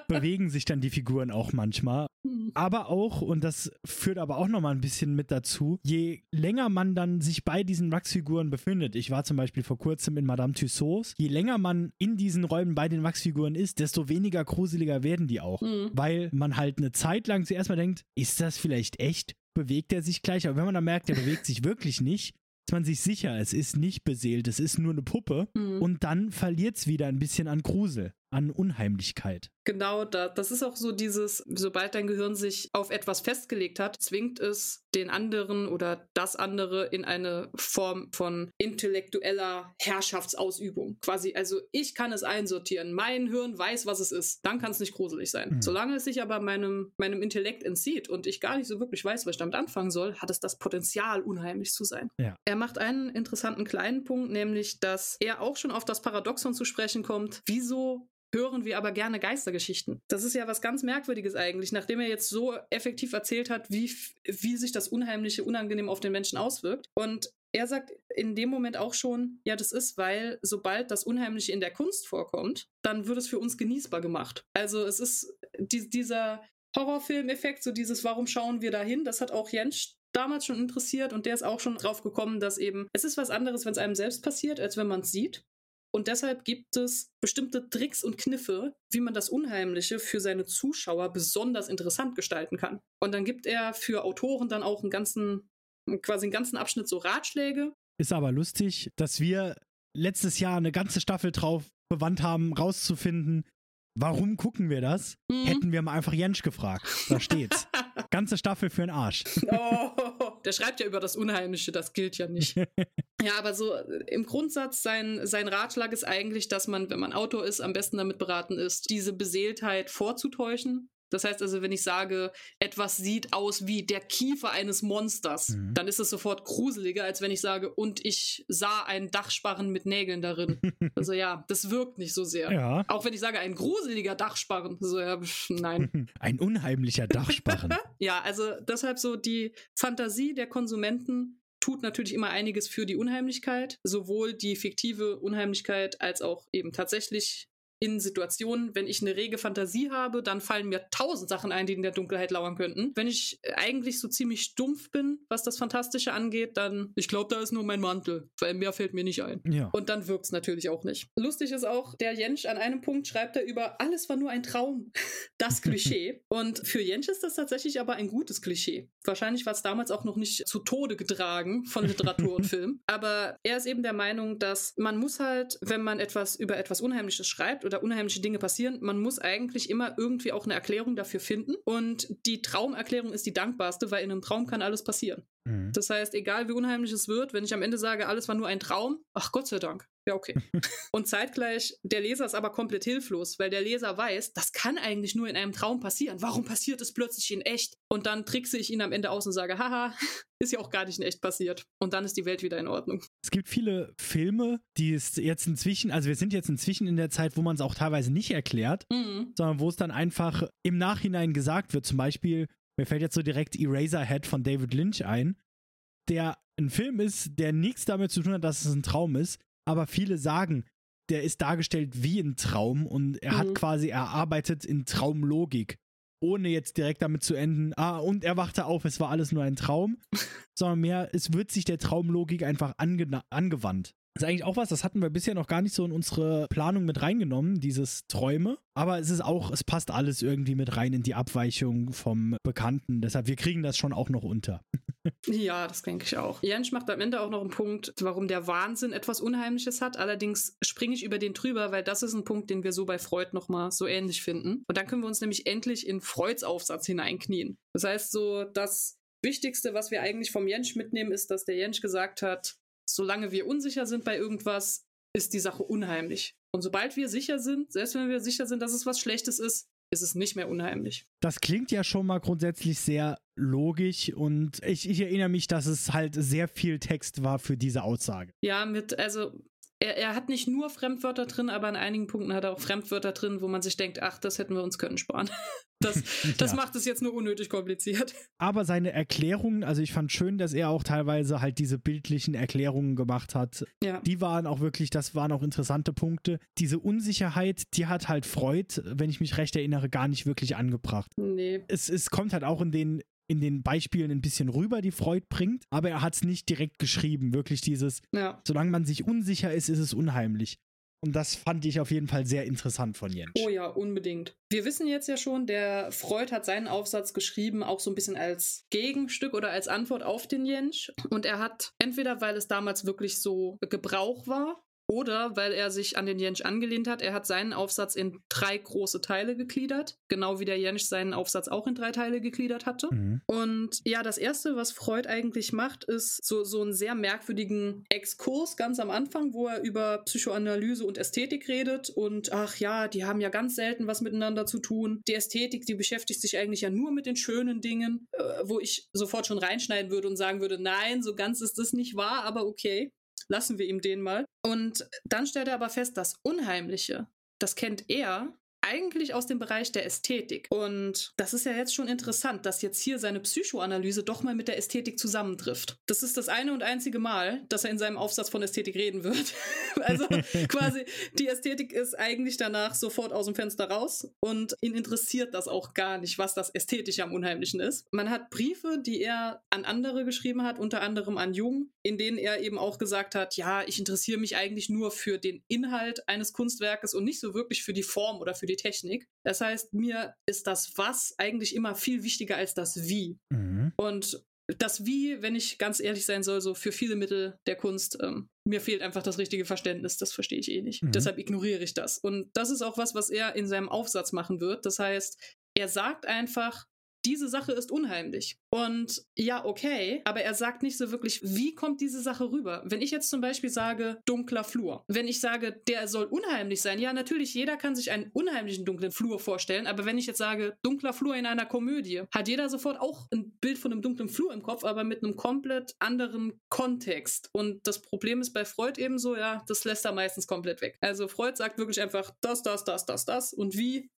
bewegen sich dann die Figuren auch manchmal. Aber auch, und das führt aber auch nochmal ein bisschen mit dazu, je länger man dann sich bei diesen Wachsfiguren befindet, ich war zum Beispiel vor kurzem in Madame Tussauds, je länger man in diesen Räumen bei den Wachsfiguren ist, desto weniger gruseliger werden die auch. Mhm. Weil man halt eine Zeit lang zuerst mal denkt, ist das vielleicht echt? Bewegt er sich gleich? Aber wenn man dann merkt, er bewegt sich wirklich nicht, ist man sich sicher, es ist nicht beseelt, es ist nur eine Puppe. Mhm. Und dann verliert es wieder ein bisschen an Grusel, an Unheimlichkeit. Genau, da, das ist auch so dieses, sobald dein Gehirn sich auf etwas festgelegt hat, zwingt es den anderen oder das andere in eine Form von intellektueller Herrschaftsausübung. Quasi, also ich kann es einsortieren, mein Hirn weiß, was es ist, dann kann es nicht gruselig sein. Mhm. Solange es sich aber meinem, meinem Intellekt entzieht und ich gar nicht so wirklich weiß, was ich damit anfangen soll, hat es das Potenzial, unheimlich zu sein. Ja. Er macht einen interessanten kleinen Punkt, nämlich, dass er auch schon auf das Paradoxon zu sprechen kommt. Wieso hören wir aber gerne Geistergeschichten. Das ist ja was ganz Merkwürdiges eigentlich, nachdem er jetzt so effektiv erzählt hat, wie, wie sich das Unheimliche unangenehm auf den Menschen auswirkt. Und er sagt in dem Moment auch schon, ja, das ist, weil sobald das Unheimliche in der Kunst vorkommt, dann wird es für uns genießbar gemacht. Also es ist die, dieser Horrorfilm-Effekt, so dieses, warum schauen wir da hin, das hat auch Jens damals schon interessiert und der ist auch schon drauf gekommen, dass eben, es ist was anderes, wenn es einem selbst passiert, als wenn man es sieht. Und deshalb gibt es bestimmte Tricks und Kniffe, wie man das Unheimliche für seine Zuschauer besonders interessant gestalten kann. Und dann gibt er für Autoren dann auch einen ganzen, quasi einen ganzen Abschnitt so Ratschläge. Ist aber lustig, dass wir letztes Jahr eine ganze Staffel drauf bewandt haben, rauszufinden, warum gucken wir das? Mhm. Hätten wir mal einfach Jensch gefragt. Da steht's. Ganze Staffel für den Arsch. Oh, der schreibt ja über das Unheimliche, das gilt ja nicht. Ja, aber so äh, im Grundsatz, sein, sein Ratschlag ist eigentlich, dass man, wenn man Autor ist, am besten damit beraten ist, diese Beseeltheit vorzutäuschen. Das heißt also, wenn ich sage, etwas sieht aus wie der Kiefer eines Monsters, Mhm. dann ist es sofort gruseliger, als wenn ich sage, und ich sah einen Dachsparren mit Nägeln darin. Also ja, das wirkt nicht so sehr. Ja. Auch wenn ich sage, ein gruseliger Dachsparren, so ja, nein. Ein unheimlicher Dachsparren. Ja, also deshalb so die Fantasie der Konsumenten tut natürlich immer einiges für die Unheimlichkeit, sowohl die fiktive Unheimlichkeit als auch eben tatsächlich in Situationen, wenn ich eine rege Fantasie habe, dann fallen mir tausend Sachen ein, die in der Dunkelheit lauern könnten. Wenn ich eigentlich so ziemlich stumpf bin, was das Fantastische angeht, dann, ich glaube, da ist nur mein Mantel, weil mehr fällt mir nicht ein. Ja. Und dann wirkt es natürlich auch nicht. Lustig ist auch, der Jensch an einem Punkt schreibt er über, alles war nur ein Traum. Das Klischee. Und für Jensch ist das tatsächlich aber ein gutes Klischee. Wahrscheinlich war es damals auch noch nicht zu Tode getragen von Literatur und Film. Aber er ist eben der Meinung, dass man muss halt, wenn man etwas über etwas Unheimliches schreibt oder unheimliche Dinge passieren, man muss eigentlich immer irgendwie auch eine Erklärung dafür finden. Und die Traumerklärung ist die dankbarste, weil in einem Traum kann alles passieren. Mhm. Das heißt, egal wie unheimlich es wird, wenn ich am Ende sage, alles war nur ein Traum, ach Gott sei Dank. Ja, okay. und zeitgleich, der Leser ist aber komplett hilflos, weil der Leser weiß, das kann eigentlich nur in einem Traum passieren. Warum passiert es plötzlich in echt? Und dann trickse ich ihn am Ende aus und sage, haha, ist ja auch gar nicht in echt passiert. Und dann ist die Welt wieder in Ordnung. Es gibt viele Filme, die es jetzt inzwischen, also wir sind jetzt inzwischen in der Zeit, wo man es auch teilweise nicht erklärt, Mhm. sondern wo es dann einfach im Nachhinein gesagt wird. Zum Beispiel, mir fällt jetzt so direkt Eraserhead von David Lynch ein, der ein Film ist, der nichts damit zu tun hat, dass es ein Traum ist, aber viele sagen, der ist dargestellt wie ein Traum und er Mhm. hat quasi erarbeitet in Traumlogik, ohne jetzt direkt damit zu enden, ah, und er wachte auf, es war alles nur ein Traum, sondern mehr, es wird sich der Traumlogik einfach ange angewandt. Das ist eigentlich auch was, das hatten wir bisher noch gar nicht so in unsere Planung mit reingenommen, dieses Träume. Aber es ist auch, es passt alles irgendwie mit rein in die Abweichung vom Bekannten. Deshalb, wir kriegen das schon auch noch unter. Ja, das denke ich auch. Jensch macht am Ende auch noch einen Punkt, warum der Wahnsinn etwas Unheimliches hat. Allerdings springe ich über den drüber, weil das ist ein Punkt, den wir so bei Freud nochmal so ähnlich finden. Und dann können wir uns nämlich endlich in Freuds Aufsatz hineinknien. Das heißt so, das Wichtigste, was wir eigentlich vom Jensch mitnehmen, ist, dass der Jensch gesagt hat, solange wir unsicher sind bei irgendwas, ist die Sache unheimlich. Und sobald wir sicher sind, selbst wenn wir sicher sind, dass es was Schlechtes ist, ist es nicht mehr unheimlich. Das klingt ja schon mal grundsätzlich sehr logisch und ich, ich erinnere mich, dass es halt sehr viel Text war für diese Aussage. Ja, mit, also er, er hat nicht nur Fremdwörter drin, aber an einigen Punkten hat er auch Fremdwörter drin, wo man sich denkt, ach, das hätten wir uns können sparen. Das, das Ja. macht es jetzt nur unnötig kompliziert. Aber seine Erklärungen, also ich fand schön, dass er auch teilweise halt diese bildlichen Erklärungen gemacht hat. Ja. Die waren auch wirklich, das waren auch interessante Punkte. Diese Unsicherheit, die hat halt Freud, wenn ich mich recht erinnere, gar nicht wirklich angebracht. Nee. Es, es kommt halt auch in den, in den Beispielen ein bisschen rüber, die Freud bringt, aber er hat es nicht direkt geschrieben. Wirklich dieses, Ja. solange man sich unsicher ist, ist es unheimlich. Und das fand ich auf jeden Fall sehr interessant von Jentsch. Oh ja, unbedingt. Wir wissen jetzt ja schon, der Freud hat seinen Aufsatz geschrieben, auch so ein bisschen als Gegenstück oder als Antwort auf den Jensch. Und er hat entweder, weil es damals wirklich so Gebrauch war, oder weil er sich an den Jensch angelehnt hat, er hat seinen Aufsatz in drei große Teile gegliedert, genau wie der Jensch seinen Aufsatz auch in drei Teile gegliedert hatte. Mhm. Und ja, das Erste, was Freud eigentlich macht, ist so, so einen sehr merkwürdigen Exkurs ganz am Anfang, wo er über Psychoanalyse und Ästhetik redet. Und ach ja, die haben ja ganz selten was miteinander zu tun. Die Ästhetik, die beschäftigt sich eigentlich ja nur mit den schönen Dingen, äh, wo ich sofort schon reinschneiden würde und sagen würde, nein, so ganz ist das nicht wahr, aber okay. Lassen wir ihm den mal. Und dann stellt er aber fest, das Unheimliche, das kennt er eigentlich aus dem Bereich der Ästhetik. Und das ist ja jetzt schon interessant, dass jetzt hier seine Psychoanalyse doch mal mit der Ästhetik zusammentrifft. Das ist das eine und einzige Mal, dass er in seinem Aufsatz von Ästhetik reden wird. also quasi, die Ästhetik ist eigentlich danach sofort aus dem Fenster raus und ihn interessiert das auch gar nicht, was das Ästhetische am Unheimlichen ist. Man hat Briefe, die er an andere geschrieben hat, unter anderem an Jung, in denen er eben auch gesagt hat, ja, ich interessiere mich eigentlich nur für den Inhalt eines Kunstwerkes und nicht so wirklich für die Form oder für die Technik. Das heißt, mir ist das Was eigentlich immer viel wichtiger als das Wie. Mhm. Und das Wie, wenn ich ganz ehrlich sein soll, so für viele Mittel der Kunst, ähm, mir fehlt einfach das richtige Verständnis, das verstehe ich eh nicht. Mhm. Deshalb ignoriere ich das. Und das ist auch was, was er in seinem Aufsatz machen wird. Das heißt, er sagt einfach, diese Sache ist unheimlich. Und ja, okay, aber er sagt nicht so wirklich, wie kommt diese Sache rüber? Wenn ich jetzt zum Beispiel sage, dunkler Flur, wenn ich sage, der soll unheimlich sein, ja, natürlich, jeder kann sich einen unheimlichen dunklen Flur vorstellen, aber wenn ich jetzt sage, dunkler Flur in einer Komödie, hat jeder sofort auch ein Bild von einem dunklen Flur im Kopf, aber mit einem komplett anderen Kontext. Und das Problem ist bei Freud ebenso, ja, das lässt er meistens komplett weg. Also Freud sagt wirklich einfach das, das, das, das, das und wie,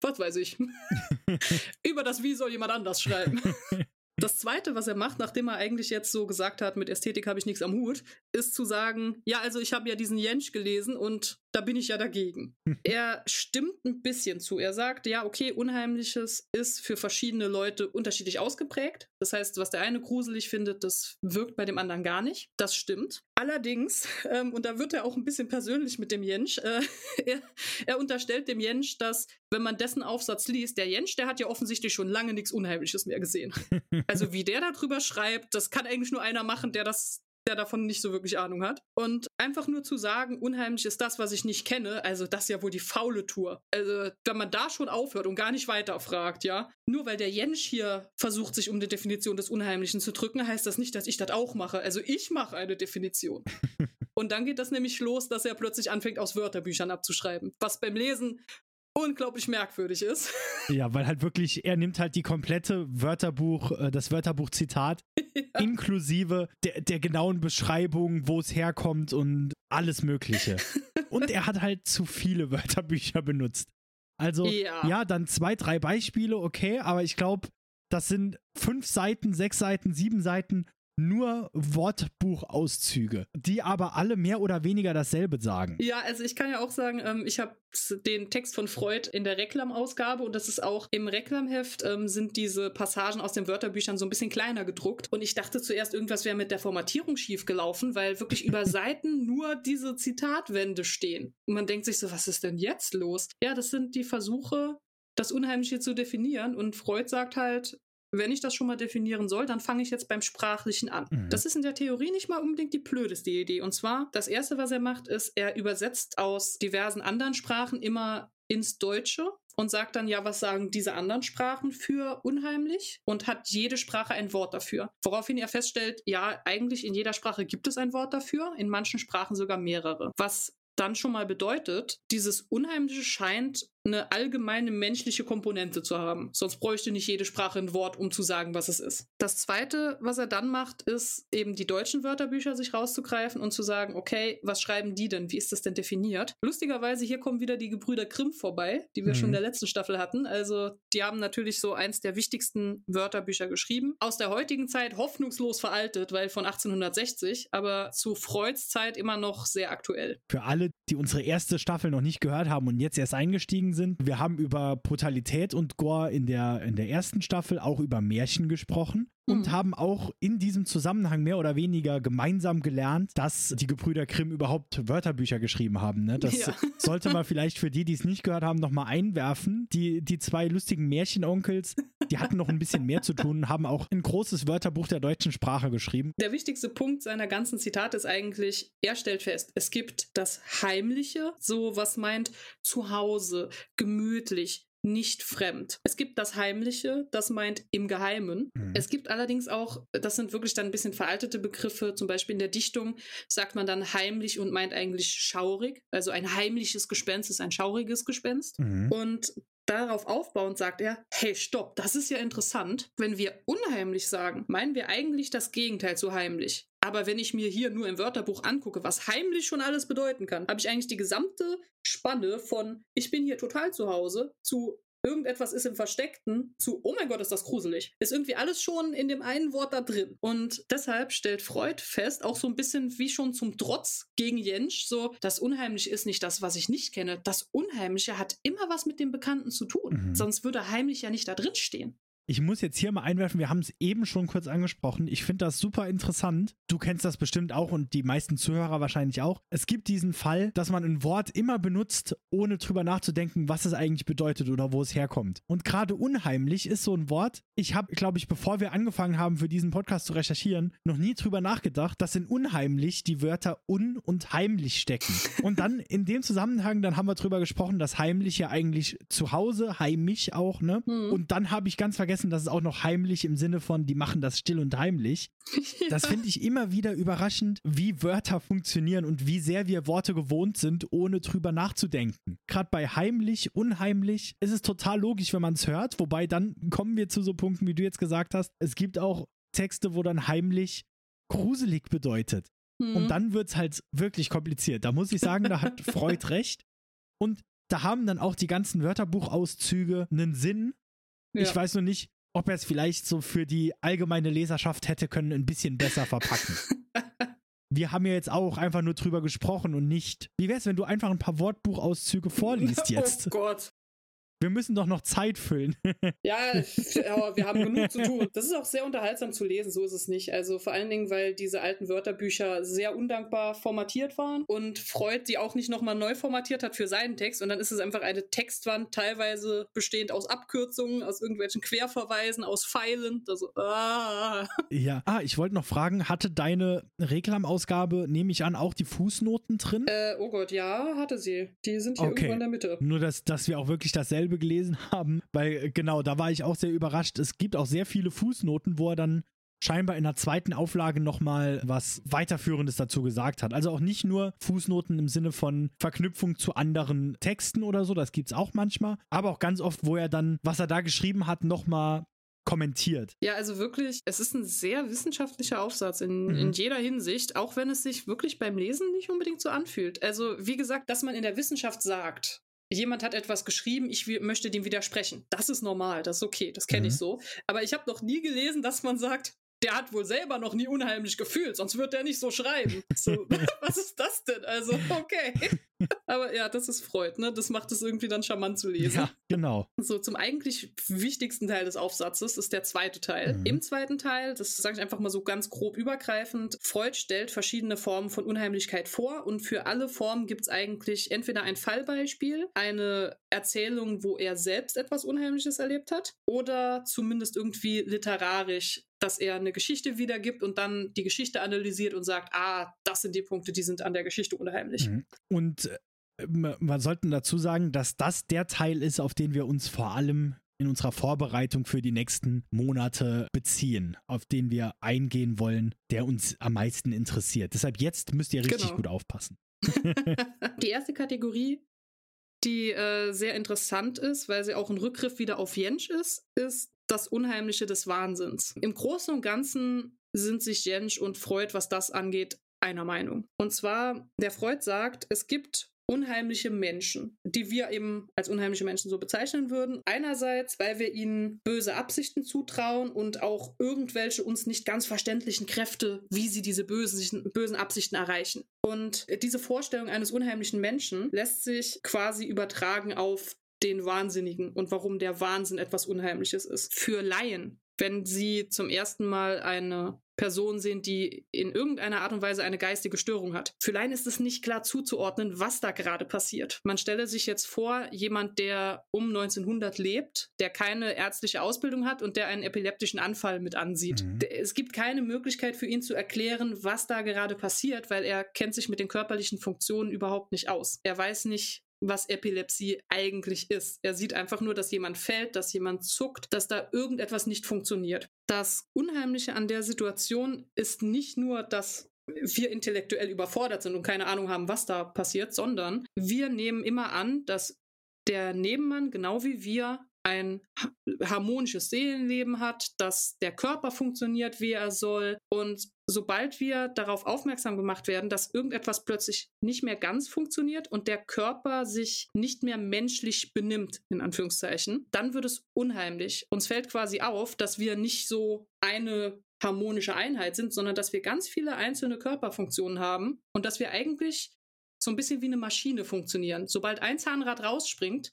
was weiß ich. Über das Wie soll jemand anders schreiben. Das zweite, was er macht, nachdem er eigentlich jetzt so gesagt hat, mit Ästhetik habe ich nichts am Hut, ist zu sagen, ja, also ich habe ja diesen Jensch gelesen und Da bin ich ja dagegen. er stimmt ein bisschen zu. Er sagt, ja, okay, Unheimliches ist für verschiedene Leute unterschiedlich ausgeprägt. Das heißt, was der eine gruselig findet, das wirkt bei dem anderen gar nicht. Das stimmt. Allerdings, ähm, und da wird er auch ein bisschen persönlich mit dem Jensch, äh, er, er unterstellt dem Jensch, dass, wenn man dessen Aufsatz liest, der Jensch, der hat ja offensichtlich schon lange nichts Unheimliches mehr gesehen. Also wie der darüber schreibt, das kann eigentlich nur einer machen, der das der davon nicht so wirklich Ahnung hat. Und einfach nur zu sagen, unheimlich ist das, was ich nicht kenne, also das ist ja wohl die faule Tour. Also, wenn man da schon aufhört und gar nicht weiterfragt, ja, nur weil der Jensch hier versucht, sich um die Definition des Unheimlichen zu drücken, heißt das nicht, dass ich das auch mache. Also, ich mache eine Definition. und dann geht das nämlich los, dass er plötzlich anfängt, aus Wörterbüchern abzuschreiben. Was beim Lesen unglaublich merkwürdig ist. Ja, weil halt wirklich, er nimmt halt die komplette Wörterbuch, äh, das Wörterbuch-Zitat, ja. inklusive der, der genauen Beschreibung, wo es herkommt und alles Mögliche. und er hat halt zu viele Wörterbücher benutzt. Also, ja. ja, dann zwei, drei Beispiele, okay, aber ich glaube, das sind fünf Seiten, sechs Seiten, sieben Seiten nur Wortbuchauszüge, die aber alle mehr oder weniger dasselbe sagen. Ja, also ich kann ja auch sagen, ähm, ich habe den Text von Freud in der Reklamausgabe und das ist auch im Reklamheft ähm, sind diese Passagen aus den Wörterbüchern so ein bisschen kleiner gedruckt und ich dachte zuerst, irgendwas wäre mit der Formatierung schiefgelaufen, weil wirklich über Seiten nur diese Zitatwände stehen. Und man denkt sich so, was ist denn jetzt los? Ja, das sind die Versuche, das Unheimliche zu definieren und Freud sagt halt, wenn ich das schon mal definieren soll, dann fange ich jetzt beim Sprachlichen an. Mhm. Das ist in der Theorie nicht mal unbedingt die blödeste Idee. Und zwar, das Erste, was er macht, ist, er übersetzt aus diversen anderen Sprachen immer ins Deutsche und sagt dann, ja, was sagen diese anderen Sprachen für unheimlich und hat jede Sprache ein Wort dafür. Woraufhin er feststellt, ja, eigentlich in jeder Sprache gibt es ein Wort dafür, in manchen Sprachen sogar mehrere. Was dann schon mal bedeutet, dieses Unheimliche scheint eine allgemeine menschliche Komponente zu haben. Sonst bräuchte nicht jede Sprache ein Wort, um zu sagen, was es ist. Das zweite, was er dann macht, ist eben die deutschen Wörterbücher sich rauszugreifen und zu sagen, okay, was schreiben die denn? Wie ist das denn definiert? Lustigerweise, hier kommen wieder die Gebrüder Grimm vorbei, die wir mhm. schon in der letzten Staffel hatten. Also, die haben natürlich so eins der wichtigsten Wörterbücher geschrieben. Aus der heutigen Zeit hoffnungslos veraltet, weil von 1860, aber zu Freuds Zeit immer noch sehr aktuell. Für alle, die unsere erste Staffel noch nicht gehört haben und jetzt erst eingestiegen sind. Wir haben über Brutalität und Gore in der, in der ersten Staffel auch über Märchen gesprochen und mhm. haben auch in diesem Zusammenhang mehr oder weniger gemeinsam gelernt, dass die Gebrüder Grimm überhaupt Wörterbücher geschrieben haben. Ne? Das ja. sollte man vielleicht für die, die es nicht gehört haben, nochmal einwerfen. Die, die zwei lustigen Märchenonkels, die hatten noch ein bisschen mehr zu tun, haben auch ein großes Wörterbuch der deutschen Sprache geschrieben. Der wichtigste Punkt seiner ganzen Zitate ist eigentlich, er stellt fest, es gibt das Heimliche, so was meint zu Hause, gemütlich, nicht fremd. Es gibt das Heimliche, das meint im Geheimen. Mhm. Es gibt allerdings auch, das sind wirklich dann ein bisschen veraltete Begriffe, zum Beispiel in der Dichtung sagt man dann heimlich und meint eigentlich schaurig. Also ein heimliches Gespenst ist ein schauriges Gespenst. Mhm. Und Darauf aufbauend sagt er, hey, stopp, das ist ja interessant. Wenn wir unheimlich sagen, meinen wir eigentlich das Gegenteil zu heimlich. Aber wenn ich mir hier nur im Wörterbuch angucke, was heimlich schon alles bedeuten kann, habe ich eigentlich die gesamte Spanne von ich bin hier total zu Hause zu irgendetwas ist im Versteckten zu, oh mein Gott, ist das gruselig. Ist irgendwie alles schon in dem einen Wort da drin. Und deshalb stellt Freud fest, auch so ein bisschen wie schon zum Trotz gegen Jensch, so, das Unheimliche ist nicht das, was ich nicht kenne. Das Unheimliche hat immer was mit dem Bekannten zu tun. Mhm. Sonst würde heimlich ja nicht da drin stehen. Ich muss jetzt hier mal einwerfen, wir haben es eben schon kurz angesprochen. Ich finde das super interessant. Du kennst das bestimmt auch und die meisten Zuhörer wahrscheinlich auch. Es gibt diesen Fall, dass man ein Wort immer benutzt, ohne drüber nachzudenken, was es eigentlich bedeutet oder wo es herkommt. Und gerade unheimlich ist so ein Wort. Ich habe, glaube ich, bevor wir angefangen haben, für diesen Podcast zu recherchieren, noch nie drüber nachgedacht, dass in unheimlich die Wörter un und heimlich stecken. Und dann in dem Zusammenhang, dann haben wir drüber gesprochen, dass heimlich ja eigentlich zu Hause, heimisch auch, ne? Hm. Und dann habe ich ganz vergessen, vergessen, dass es auch noch heimlich im Sinne von, die machen das still und heimlich. Ja. Das finde ich immer wieder überraschend, wie Wörter funktionieren und wie sehr wir Worte gewohnt sind, ohne drüber nachzudenken. Gerade bei heimlich, unheimlich ist es total logisch, wenn man es hört, wobei dann kommen wir zu so Punkten, wie du jetzt gesagt hast. Es gibt auch Texte, wo dann heimlich gruselig bedeutet. Mhm. Und dann wird es halt wirklich kompliziert. Da muss ich sagen, da hat Freud recht. Und da haben dann auch die ganzen Wörterbuchauszüge einen Sinn, ja. Ich weiß nur nicht, ob er es vielleicht so für die allgemeine Leserschaft hätte können ein bisschen besser verpacken. wir haben ja jetzt auch einfach nur drüber gesprochen und nicht. Wie wär's, wenn du einfach ein paar Wortbuchauszüge vorliest jetzt? Oh Gott. Wir müssen doch noch Zeit füllen. ja, aber wir haben genug zu tun. Das ist auch sehr unterhaltsam zu lesen, so ist es nicht. Also vor allen Dingen, weil diese alten Wörterbücher sehr undankbar formatiert waren und Freud die auch nicht nochmal neu formatiert hat für seinen Text. Und dann ist es einfach eine Textwand, teilweise bestehend aus Abkürzungen, aus irgendwelchen Querverweisen, aus Pfeilen. Also, ah. Ja, ah, ich wollte noch fragen, hatte deine Reklamausgabe, nehme ich an, auch die Fußnoten drin? Äh, oh Gott, ja, hatte sie. Die sind hier okay. irgendwo in der Mitte. Nur, dass, dass wir auch wirklich dasselbe dasselbe gelesen haben, weil äh, genau, da war ich auch sehr überrascht. Es gibt auch sehr viele Fußnoten, wo er dann scheinbar in der zweiten Auflage nochmal was weiterführendes dazu gesagt hat. Also auch nicht nur Fußnoten im Sinne von Verknüpfung zu anderen Texten oder so, das gibt es auch manchmal, aber auch ganz oft, wo er dann, was er da geschrieben hat, nochmal kommentiert. Ja, also wirklich, es ist ein sehr wissenschaftlicher Aufsatz in, mhm. in jeder Hinsicht, auch wenn es sich wirklich beim Lesen nicht unbedingt so anfühlt. Also, wie gesagt, dass man in der Wissenschaft sagt, jemand hat etwas geschrieben, ich möchte dem widersprechen. Das ist normal, das ist okay, das kenne mhm. ich so. Aber ich habe noch nie gelesen, dass man sagt, der hat wohl selber noch nie unheimlich gefühlt, sonst wird der nicht so schreiben. So, was ist das denn? Also, okay. Aber ja, das ist Freud, ne? Das macht es irgendwie dann charmant zu lesen. Ja, genau. So, zum eigentlich wichtigsten Teil des Aufsatzes ist der zweite Teil. Mhm. Im zweiten Teil, das sage ich einfach mal so ganz grob übergreifend, Freud stellt verschiedene Formen von Unheimlichkeit vor und für alle Formen gibt es eigentlich entweder ein Fallbeispiel, eine Erzählung, wo er selbst etwas Unheimliches erlebt hat, oder zumindest irgendwie literarisch dass er eine Geschichte wiedergibt und dann die Geschichte analysiert und sagt, ah, das sind die Punkte, die sind an der Geschichte unheimlich. Mhm. Und äh, man sollte dazu sagen, dass das der Teil ist, auf den wir uns vor allem in unserer Vorbereitung für die nächsten Monate beziehen, auf den wir eingehen wollen, der uns am meisten interessiert. Deshalb jetzt müsst ihr richtig genau. gut aufpassen. die erste Kategorie, die äh, sehr interessant ist, weil sie auch ein Rückgriff wieder auf Jensch ist, ist das Unheimliche des Wahnsinns. Im Großen und Ganzen sind sich Jensch und Freud, was das angeht, einer Meinung. Und zwar, der Freud sagt, es gibt unheimliche Menschen, die wir eben als unheimliche Menschen so bezeichnen würden. Einerseits, weil wir ihnen böse Absichten zutrauen und auch irgendwelche uns nicht ganz verständlichen Kräfte, wie sie diese bösen, bösen Absichten erreichen. Und diese Vorstellung eines unheimlichen Menschen lässt sich quasi übertragen auf den Wahnsinnigen und warum der Wahnsinn etwas Unheimliches ist. Für Laien, wenn sie zum ersten Mal eine Person sehen, die in irgendeiner Art und Weise eine geistige Störung hat. Für Laien ist es nicht klar zuzuordnen, was da gerade passiert. Man stelle sich jetzt vor, jemand, der um 1900 lebt, der keine ärztliche Ausbildung hat und der einen epileptischen Anfall mit ansieht. Mhm. Es gibt keine Möglichkeit für ihn zu erklären, was da gerade passiert, weil er kennt sich mit den körperlichen Funktionen überhaupt nicht aus. Er weiß nicht, was Epilepsie eigentlich ist. Er sieht einfach nur, dass jemand fällt, dass jemand zuckt, dass da irgendetwas nicht funktioniert. Das Unheimliche an der Situation ist nicht nur, dass wir intellektuell überfordert sind und keine Ahnung haben, was da passiert, sondern wir nehmen immer an, dass der Nebenmann genau wie wir ein harmonisches Seelenleben hat, dass der Körper funktioniert, wie er soll. Und sobald wir darauf aufmerksam gemacht werden, dass irgendetwas plötzlich nicht mehr ganz funktioniert und der Körper sich nicht mehr menschlich benimmt, in Anführungszeichen, dann wird es unheimlich. Uns fällt quasi auf, dass wir nicht so eine harmonische Einheit sind, sondern dass wir ganz viele einzelne Körperfunktionen haben und dass wir eigentlich so ein bisschen wie eine Maschine funktionieren. Sobald ein Zahnrad rausspringt,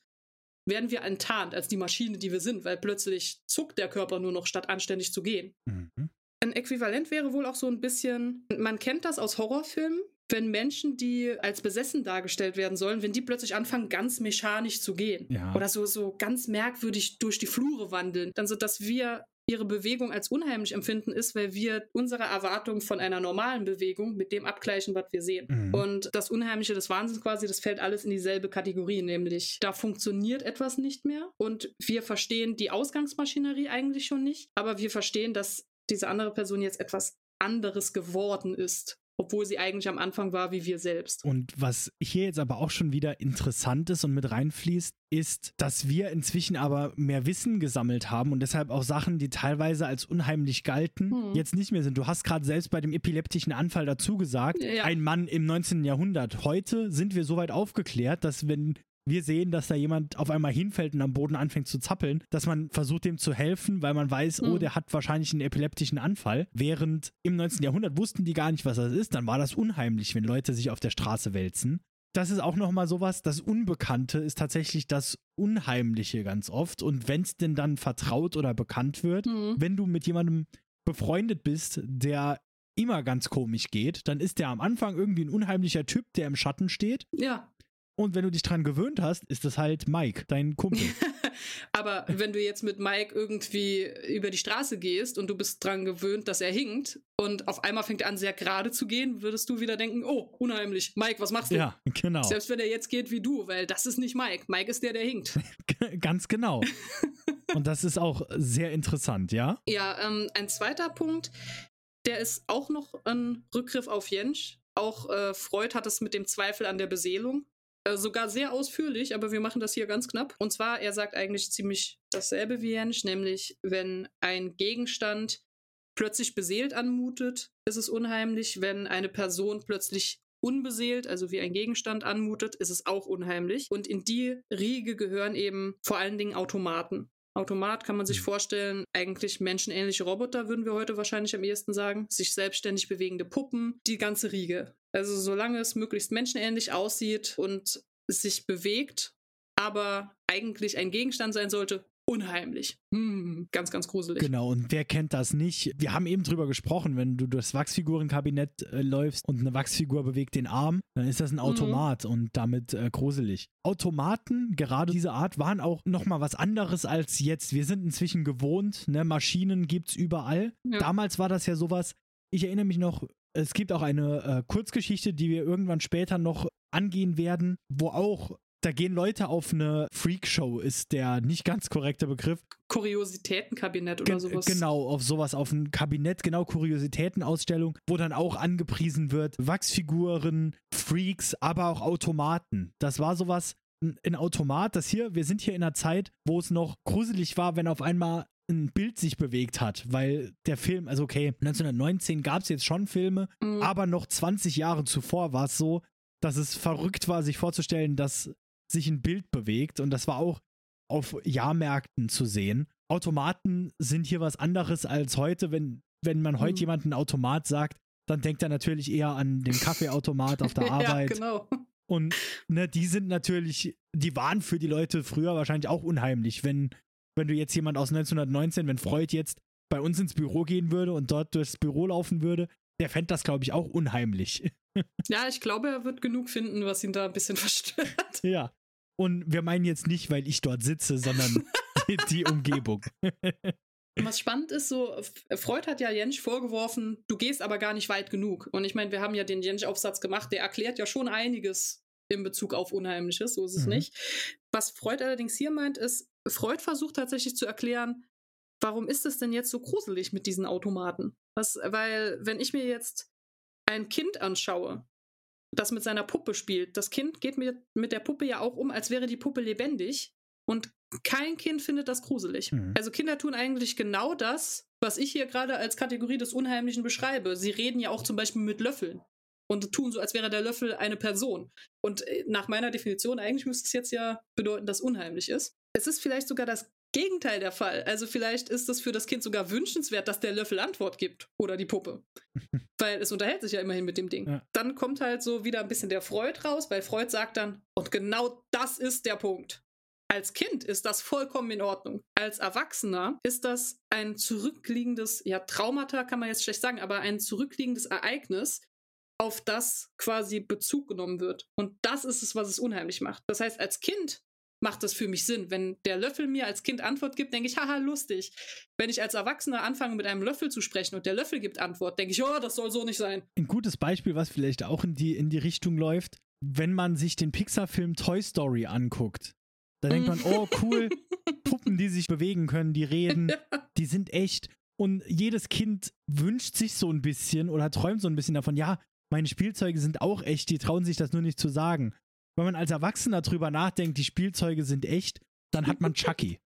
werden wir enttarnt als die Maschine, die wir sind, weil plötzlich zuckt der Körper nur noch, statt anständig zu gehen. Mhm. Ein Äquivalent wäre wohl auch so ein bisschen, man kennt das aus Horrorfilmen, wenn Menschen, die als besessen dargestellt werden sollen, wenn die plötzlich anfangen, ganz mechanisch zu gehen ja. oder so, so ganz merkwürdig durch die Flure wandeln, dann so, dass wir ihre Bewegung als unheimlich empfinden, ist, weil wir unsere Erwartung von einer normalen Bewegung mit dem abgleichen, was wir sehen. Mhm. Und das Unheimliche des Wahnsinns quasi, das fällt alles in dieselbe Kategorie, nämlich da funktioniert etwas nicht mehr und wir verstehen die Ausgangsmaschinerie eigentlich schon nicht, aber wir verstehen, dass diese andere Person jetzt etwas anderes geworden ist obwohl sie eigentlich am Anfang war wie wir selbst. Und was hier jetzt aber auch schon wieder interessant ist und mit reinfließt, ist, dass wir inzwischen aber mehr Wissen gesammelt haben und deshalb auch Sachen, die teilweise als unheimlich galten, hm. jetzt nicht mehr sind. Du hast gerade selbst bei dem epileptischen Anfall dazu gesagt, ja. ein Mann im 19. Jahrhundert. Heute sind wir so weit aufgeklärt, dass wenn wir sehen, dass da jemand auf einmal hinfällt und am Boden anfängt zu zappeln, dass man versucht, dem zu helfen, weil man weiß, oh, Mhm. der hat wahrscheinlich einen epileptischen Anfall. Während im 19. Jahrhundert wussten die gar nicht, was das ist. Dann war das unheimlich, wenn Leute sich auf der Straße wälzen. Das ist auch nochmal sowas, das Unbekannte ist tatsächlich das Unheimliche ganz oft. Und wenn es denn dann vertraut oder bekannt wird, Mhm. wenn du mit jemandem befreundet bist, der immer ganz komisch geht, dann ist der am Anfang irgendwie ein unheimlicher Typ, der im Schatten steht. Ja. Und wenn du dich dran gewöhnt hast, ist das halt Mike, dein Kumpel. Aber wenn du jetzt mit Mike irgendwie über die Straße gehst und du bist dran gewöhnt, dass er hinkt und auf einmal fängt er an, sehr gerade zu gehen, würdest du wieder denken, oh, unheimlich. Mike, was machst du? ja, genau. Selbst wenn er jetzt geht wie du, weil das ist nicht Mike. Mike ist der, der hinkt. Ganz genau. Und das ist auch sehr interessant, ja? Ja, ähm, ein zweiter Punkt, der ist auch noch ein Rückgriff auf Jensch. Auch äh, Freud hat es mit dem Zweifel an der Beseelung. Äh, sogar sehr ausführlich, aber wir machen das hier ganz knapp. Und zwar, er sagt eigentlich ziemlich dasselbe wie Jensch, nämlich wenn ein Gegenstand plötzlich beseelt anmutet, ist es unheimlich. Wenn eine Person plötzlich unbeseelt, also wie ein Gegenstand anmutet, ist es auch unheimlich. Und in die Riege gehören eben vor allen Dingen Automaten. Automat kann man sich Mhm. vorstellen, eigentlich menschenähnliche Roboter, würden wir heute wahrscheinlich am ehesten sagen. Sich selbstständig bewegende Puppen, die ganze Riege. Also solange es möglichst menschenähnlich aussieht und sich bewegt, aber eigentlich ein Gegenstand sein sollte, unheimlich. Hm, ganz, ganz gruselig. Genau, und wer kennt das nicht? Wir haben eben drüber gesprochen, wenn du durchs Wachsfigurenkabinett äh, läufst und eine Wachsfigur bewegt den Arm, dann ist das ein Automat und damit äh, gruselig. Automaten, gerade diese Art, waren auch nochmal was anderes als jetzt. Wir sind inzwischen gewohnt, ne? Maschinen gibt's überall. Ja. Damals war das ja sowas, ich erinnere mich noch, es gibt auch eine äh, Kurzgeschichte, die wir irgendwann später noch angehen werden, wo auch da gehen Leute auf eine Freakshow, ist der nicht ganz korrekte Begriff. Kuriositätenkabinett oder Gen- sowas. Genau, auf sowas, auf ein Kabinett, genau, Kuriositätenausstellung, wo dann auch angepriesen wird, Wachsfiguren, Freaks, aber auch Automaten. Das war sowas, ein Automat, das hier, wir sind hier in einer Zeit, wo es noch gruselig war, wenn auf einmal ein Bild sich bewegt hat, weil der Film, also okay, 1919 gab es jetzt schon Filme, Mhm. aber noch 20 Jahre zuvor war es so, dass es verrückt war, sich vorzustellen, dass sich ein Bild bewegt und das war auch auf Jahrmärkten zu sehen. Automaten sind hier was anderes als heute. Wenn, wenn man heute Mhm. jemanden Automat sagt, dann denkt er natürlich eher an den Kaffeeautomat auf der Arbeit. Ja, genau. Und ne, die sind natürlich, die waren für die Leute früher wahrscheinlich auch unheimlich. Wenn, wenn du jetzt jemand aus 1919, wenn Freud jetzt bei uns ins Büro gehen würde und dort durchs Büro laufen würde, der fände das, glaube ich, auch unheimlich. Ja, ich glaube, er wird genug finden, was ihn da ein bisschen verstört. ja. Und wir meinen jetzt nicht, weil ich dort sitze, sondern die, die Umgebung. Was spannend ist, so, Freud hat ja Jensch vorgeworfen, du gehst aber gar nicht weit genug. Und ich meine, wir haben ja den Jensch-Aufsatz gemacht, der erklärt ja schon einiges in Bezug auf Unheimliches, so ist es Mhm. nicht. Was Freud allerdings hier meint, ist, Freud versucht tatsächlich zu erklären, warum ist es denn jetzt so gruselig mit diesen Automaten? Was, weil, wenn ich mir jetzt ein Kind anschaue, das mit seiner Puppe spielt, das Kind geht mit, mit der Puppe ja auch um, als wäre die Puppe lebendig. Und kein Kind findet das gruselig. Mhm. Also Kinder tun eigentlich genau das, was ich hier gerade als Kategorie des Unheimlichen beschreibe. Sie reden ja auch zum Beispiel mit Löffeln und tun so, als wäre der Löffel eine Person. Und äh, nach meiner Definition, eigentlich müsste es jetzt ja bedeuten, dass unheimlich ist. Es ist vielleicht sogar das Gegenteil der Fall. Also vielleicht ist es für das Kind sogar wünschenswert, dass der Löffel Antwort gibt oder die Puppe. weil es unterhält sich ja immerhin mit dem Ding. Ja. Dann kommt halt so wieder ein bisschen der Freud raus, weil Freud sagt dann, und genau das ist der Punkt. Als Kind ist das vollkommen in Ordnung. Als Erwachsener ist das ein zurückliegendes, ja, Traumata kann man jetzt schlecht sagen, aber ein zurückliegendes Ereignis, auf das quasi Bezug genommen wird. Und das ist es, was es unheimlich macht. Das heißt, als Kind macht das für mich Sinn. Wenn der Löffel mir als Kind Antwort gibt, denke ich, haha, lustig. Wenn ich als Erwachsener anfange, mit einem Löffel zu sprechen und der Löffel gibt Antwort, denke ich, oh, das soll so nicht sein. Ein gutes Beispiel, was vielleicht auch in die, in die Richtung läuft, wenn man sich den Pixar-Film Toy Story anguckt. Da denkt man, oh cool, Puppen, die sich bewegen können, die reden, die sind echt. Und jedes Kind wünscht sich so ein bisschen oder träumt so ein bisschen davon, ja, meine Spielzeuge sind auch echt, die trauen sich das nur nicht zu sagen. Wenn man als Erwachsener drüber nachdenkt, die Spielzeuge sind echt, dann hat man Chucky.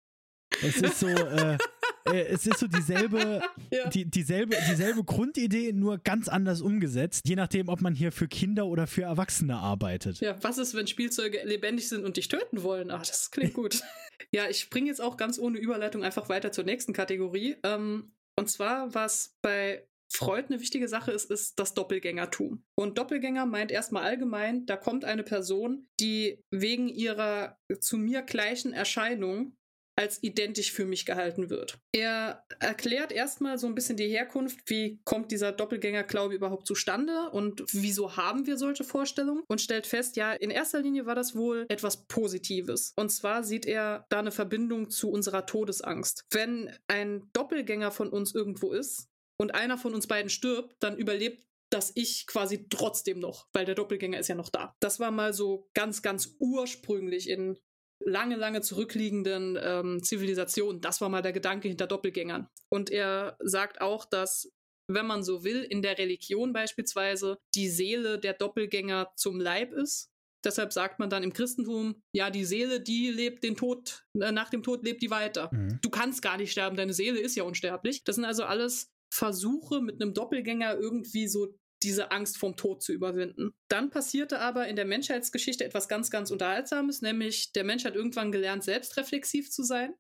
Es ist so, äh, äh, es ist so dieselbe, Ja. die, dieselbe, dieselbe Grundidee, nur ganz anders umgesetzt, je nachdem, ob man hier für Kinder oder für Erwachsene arbeitet. Ja, was ist, wenn Spielzeuge lebendig sind und dich töten wollen? Ach, das klingt gut. ja, ich springe jetzt auch ganz ohne Überleitung einfach weiter zur nächsten Kategorie. Ähm, und zwar, was bei Freud eine wichtige Sache ist, ist das Doppelgängertum. Und Doppelgänger meint erstmal allgemein, da kommt eine Person, die wegen ihrer zu mir gleichen Erscheinung als identisch für mich gehalten wird. Er erklärt erstmal so ein bisschen die Herkunft, wie kommt dieser Doppelgängerglaube überhaupt zustande und wieso haben wir solche Vorstellungen und stellt fest, ja, in erster Linie war das wohl etwas Positives. Und zwar sieht er da eine Verbindung zu unserer Todesangst. Wenn ein Doppelgänger von uns irgendwo ist und einer von uns beiden stirbt, dann überlebt das Ich quasi trotzdem noch, weil der Doppelgänger ist ja noch da. Das war mal so ganz, ganz ursprünglich in lange, lange zurückliegenden ähm, Zivilisationen. Das war mal der Gedanke hinter Doppelgängern. Und er sagt auch, dass, wenn man so will, in der Religion beispielsweise die Seele der Doppelgänger zum Leib ist. Deshalb sagt man dann im Christentum, ja, die Seele, die lebt den Tod, äh, nach dem Tod lebt die weiter. Mhm. Du kannst gar nicht sterben, deine Seele ist ja unsterblich. Das sind also alles Versuche mit einem Doppelgänger irgendwie so diese Angst vom Tod zu überwinden. Dann passierte aber in der Menschheitsgeschichte etwas ganz, ganz Unterhaltsames, nämlich der Mensch hat irgendwann gelernt, selbstreflexiv zu sein.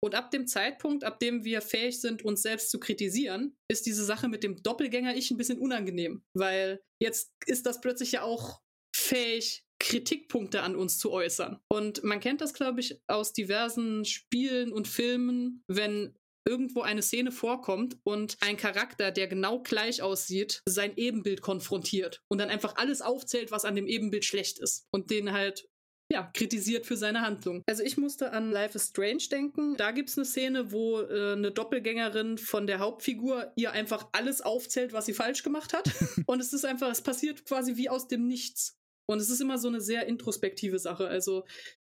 Und ab dem Zeitpunkt, ab dem wir fähig sind, uns selbst zu kritisieren, ist diese Sache mit dem Doppelgänger-Ich ein bisschen unangenehm, weil jetzt ist das plötzlich ja auch fähig, Kritikpunkte an uns zu äußern. Und man kennt das, glaube ich, aus diversen Spielen und Filmen, wenn irgendwo eine Szene vorkommt und ein Charakter, der genau gleich aussieht, sein Ebenbild konfrontiert und dann einfach alles aufzählt, was an dem Ebenbild schlecht ist und den halt ja, kritisiert für seine Handlung. Also ich musste an Life is Strange denken. Da gibt es eine Szene, wo äh, eine Doppelgängerin von der Hauptfigur ihr einfach alles aufzählt, was sie falsch gemacht hat. und es ist einfach, es passiert quasi wie aus dem Nichts. Und es ist immer so eine sehr introspektive Sache. Also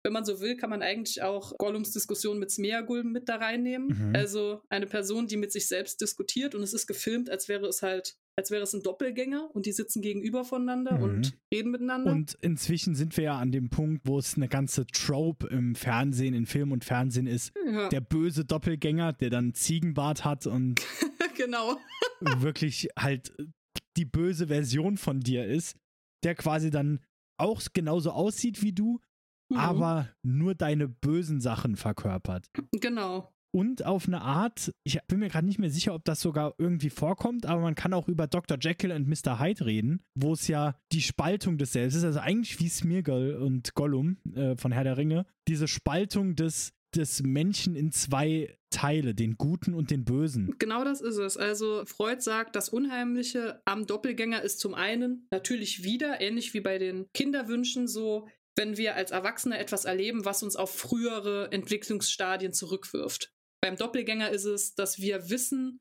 wenn man so will, kann man eigentlich auch Gollums Diskussion mit Smeagol mit da reinnehmen. Mhm. Also eine Person, die mit sich selbst diskutiert und es ist gefilmt, als wäre es halt, als wäre es ein Doppelgänger und die sitzen gegenüber voneinander Mhm. und reden miteinander. Und inzwischen sind wir ja an dem Punkt, wo es eine ganze Trope im Fernsehen, in Film und Fernsehen ist. ja, Der böse Doppelgänger, der dann Ziegenbart hat und genau. wirklich halt die böse Version von dir ist, der quasi dann auch genauso aussieht wie du, Mhm. aber nur deine bösen Sachen verkörpert. Genau. Und auf eine Art, ich bin mir gerade nicht mehr sicher, ob das sogar irgendwie vorkommt, aber man kann auch über Dr. Jekyll und Mr. Hyde reden, wo es ja die Spaltung des Selbst ist, also eigentlich wie Smeagol und Gollum äh, von Herr der Ringe, diese Spaltung des, des Menschen in zwei Teile, den Guten und den Bösen. Genau das ist es. Also Freud sagt, das Unheimliche am Doppelgänger ist zum einen natürlich wieder, ähnlich wie bei den Kinderwünschen, so, wenn wir als Erwachsene etwas erleben, was uns auf frühere Entwicklungsstadien zurückwirft. Beim Doppelgänger ist es, dass wir wissen,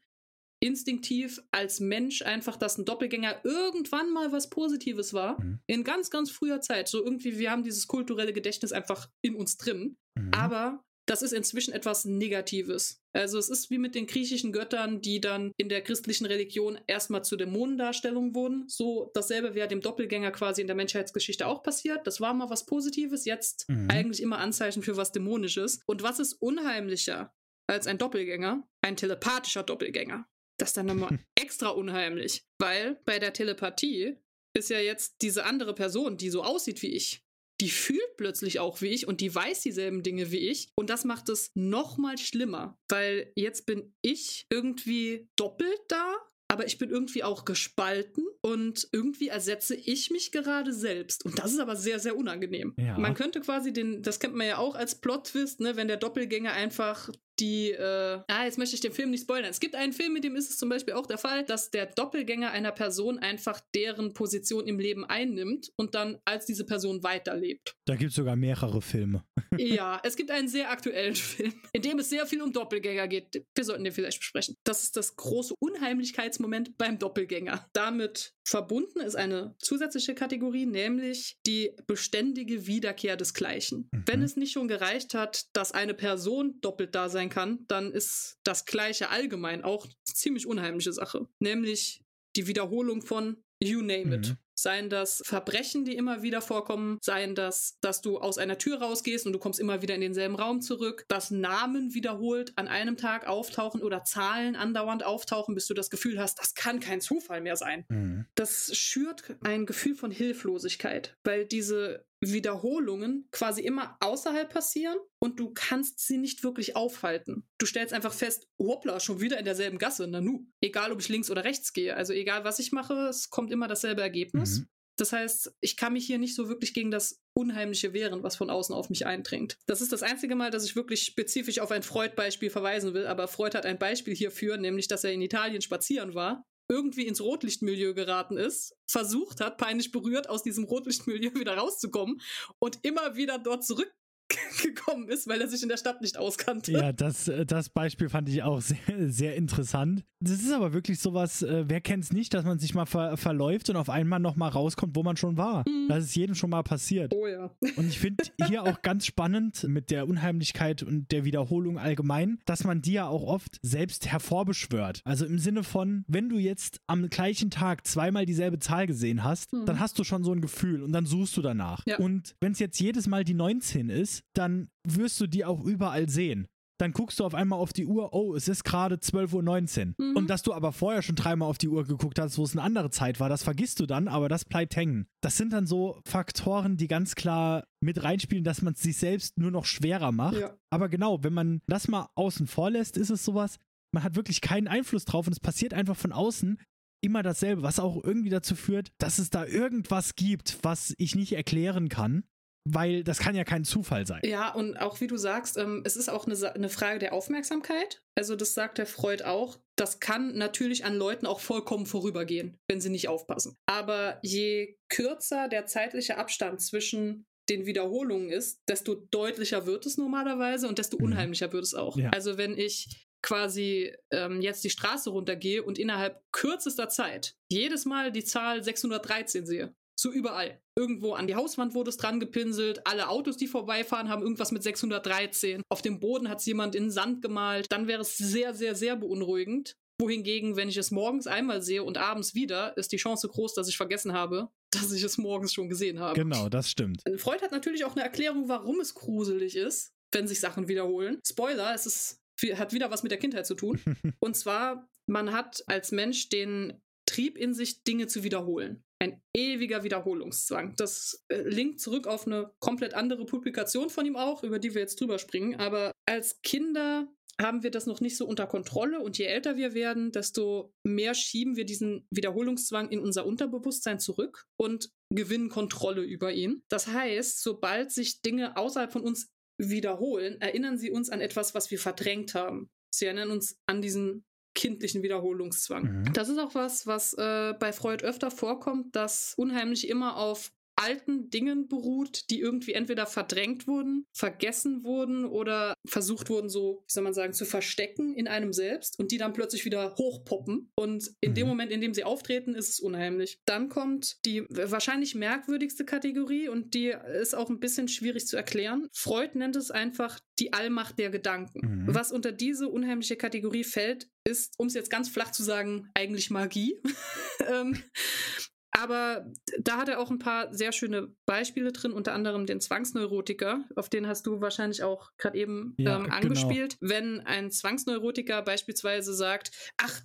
instinktiv als Mensch einfach, dass ein Doppelgänger irgendwann mal was Positives war. Mhm. In ganz, ganz früher Zeit. So irgendwie, wir haben dieses kulturelle Gedächtnis einfach in uns drin. Mhm. Aber das ist inzwischen etwas Negatives. Also es ist wie mit den griechischen Göttern, die dann in der christlichen Religion erstmal zu Dämonendarstellungen wurden. So dasselbe wäre dem Doppelgänger quasi in der Menschheitsgeschichte auch passiert. Das war mal was Positives, jetzt Mhm. eigentlich immer Anzeichen für was Dämonisches. Und was ist unheimlicher als ein Doppelgänger? Ein telepathischer Doppelgänger. Das ist dann nochmal extra unheimlich. Weil bei der Telepathie ist ja jetzt diese andere Person, die so aussieht wie ich, die fühlt plötzlich auch wie ich und die weiß dieselben Dinge wie ich. Und das macht es noch mal schlimmer, weil jetzt bin ich irgendwie doppelt da, aber ich bin irgendwie auch gespalten und irgendwie ersetze ich mich gerade selbst. Und das ist aber sehr, sehr unangenehm. Ja. Man könnte quasi den, das kennt man ja auch als Plot-Twist, ne, wenn der Doppelgänger einfach die, äh, ah, jetzt möchte ich den Film nicht spoilern. Es gibt einen Film, mit dem ist es zum Beispiel auch der Fall, dass der Doppelgänger einer Person einfach deren Position im Leben einnimmt und dann als diese Person weiterlebt. Da gibt es sogar mehrere Filme. ja, es gibt einen sehr aktuellen Film, in dem es sehr viel um Doppelgänger geht. Wir sollten den vielleicht besprechen. Das ist das große Unheimlichkeitsmoment beim Doppelgänger. Damit verbunden ist eine zusätzliche Kategorie, nämlich die beständige Wiederkehr des Gleichen. Mhm. Wenn es nicht schon gereicht hat, dass eine Person doppelt da sein kann, dann ist das Gleiche allgemein auch ziemlich unheimliche Sache. Nämlich die Wiederholung von You name it. Seien das Verbrechen, die immer wieder vorkommen, seien das, dass du aus einer Tür rausgehst und du kommst immer wieder in denselben Raum zurück, dass Namen wiederholt an einem Tag auftauchen oder Zahlen andauernd auftauchen, bis du das Gefühl hast, das kann kein Zufall mehr sein. Mhm. Das schürt ein Gefühl von Hilflosigkeit, weil diese Wiederholungen quasi immer außerhalb passieren und du kannst sie nicht wirklich aufhalten. Du stellst einfach fest, hoppla, schon wieder in derselben Gasse, nanu. Egal, ob ich links oder rechts gehe, also egal, was ich mache, es kommt immer dasselbe Ergebnis. Mhm. Das heißt, ich kann mich hier nicht so wirklich gegen das Unheimliche wehren, was von außen auf mich eindringt. Das ist das einzige Mal, dass ich wirklich spezifisch auf ein Freud-Beispiel verweisen will, aber Freud hat ein Beispiel hierfür, nämlich, dass er in Italien spazieren war irgendwie ins Rotlichtmilieu geraten ist, versucht hat, peinlich berührt aus diesem Rotlichtmilieu wieder rauszukommen und immer wieder dort zurück gekommen ist, weil er sich in der Stadt nicht auskannte. Ja, das, äh, das Beispiel fand ich auch sehr, sehr interessant. Das ist aber wirklich sowas, äh, wer kennt es nicht, dass man sich mal ver verläuft und auf einmal nochmal rauskommt, wo man schon war. Mhm. Das ist jedem schon mal passiert. Oh ja. Und ich finde hier auch ganz spannend mit der Unheimlichkeit und der Wiederholung allgemein, dass man die ja auch oft selbst hervorbeschwört. Also im Sinne von, wenn du jetzt am gleichen Tag zweimal dieselbe Zahl gesehen hast, mhm. dann hast du schon so ein Gefühl und dann suchst du danach. Ja. Und wenn es jetzt jedes Mal die 19 ist, dann wirst du die auch überall sehen. Dann guckst du auf einmal auf die Uhr, oh, es ist gerade 12.19 Uhr. Mhm. Und dass du aber vorher schon dreimal auf die Uhr geguckt hast, wo es eine andere Zeit war, das vergisst du dann, aber das bleibt hängen. Das sind dann so Faktoren, die ganz klar mit reinspielen, dass man es sich selbst nur noch schwerer macht. Ja. Aber genau, wenn man das mal außen vor lässt, ist es sowas, man hat wirklich keinen Einfluss drauf und es passiert einfach von außen immer dasselbe, was auch irgendwie dazu führt, dass es da irgendwas gibt, was ich nicht erklären kann weil das kann ja kein Zufall sein. Ja, und auch wie du sagst, ähm, es ist auch eine, eine Frage der Aufmerksamkeit. Also das sagt der Freud auch. Das kann natürlich an Leuten auch vollkommen vorübergehen, wenn sie nicht aufpassen. Aber je kürzer der zeitliche Abstand zwischen den Wiederholungen ist, desto deutlicher wird es normalerweise und desto mhm. unheimlicher wird es auch. Ja. Also wenn ich quasi ähm, jetzt die Straße runtergehe und innerhalb kürzester Zeit jedes Mal die Zahl 613 sehe, so überall. Irgendwo an die Hauswand wurde es dran gepinselt. Alle Autos, die vorbeifahren, haben irgendwas mit 613. Auf dem Boden hat es jemand in Sand gemalt. Dann wäre es sehr, sehr, sehr beunruhigend. Wohingegen, wenn ich es morgens einmal sehe und abends wieder, ist die Chance groß, dass ich vergessen habe, dass ich es morgens schon gesehen habe. Genau, das stimmt. Freud hat natürlich auch eine Erklärung, warum es gruselig ist, wenn sich Sachen wiederholen. Spoiler, es ist, hat wieder was mit der Kindheit zu tun. und zwar, man hat als Mensch den Trieb in sich, Dinge zu wiederholen. Ein ewiger Wiederholungszwang. Das äh, linkt zurück auf eine komplett andere Publikation von ihm auch, über die wir jetzt drüber springen. Aber als Kinder haben wir das noch nicht so unter Kontrolle und je älter wir werden, desto mehr schieben wir diesen Wiederholungszwang in unser Unterbewusstsein zurück und gewinnen Kontrolle über ihn. Das heißt, sobald sich Dinge außerhalb von uns wiederholen, erinnern sie uns an etwas, was wir verdrängt haben. Sie erinnern uns an diesen kindlichen Wiederholungszwang. Mhm. Das ist auch was, was äh, bei Freud öfter vorkommt, dass unheimlich immer auf alten Dingen beruht, die irgendwie entweder verdrängt wurden, vergessen wurden oder versucht wurden, so, wie soll man sagen, zu verstecken in einem selbst und die dann plötzlich wieder hochpoppen. Und in mhm. dem Moment, in dem sie auftreten, ist es unheimlich. Dann kommt die wahrscheinlich merkwürdigste Kategorie und die ist auch ein bisschen schwierig zu erklären. Freud nennt es einfach die Allmacht der Gedanken. Mhm. Was unter diese unheimliche Kategorie fällt, ist, um es jetzt ganz flach zu sagen, eigentlich Magie. ähm, aber da hat er auch ein paar sehr schöne Beispiele drin, unter anderem den Zwangsneurotiker, auf den hast du wahrscheinlich auch gerade eben ja, ähm, genau. angespielt. Genau. Wenn ein Zwangsneurotiker beispielsweise sagt, ach,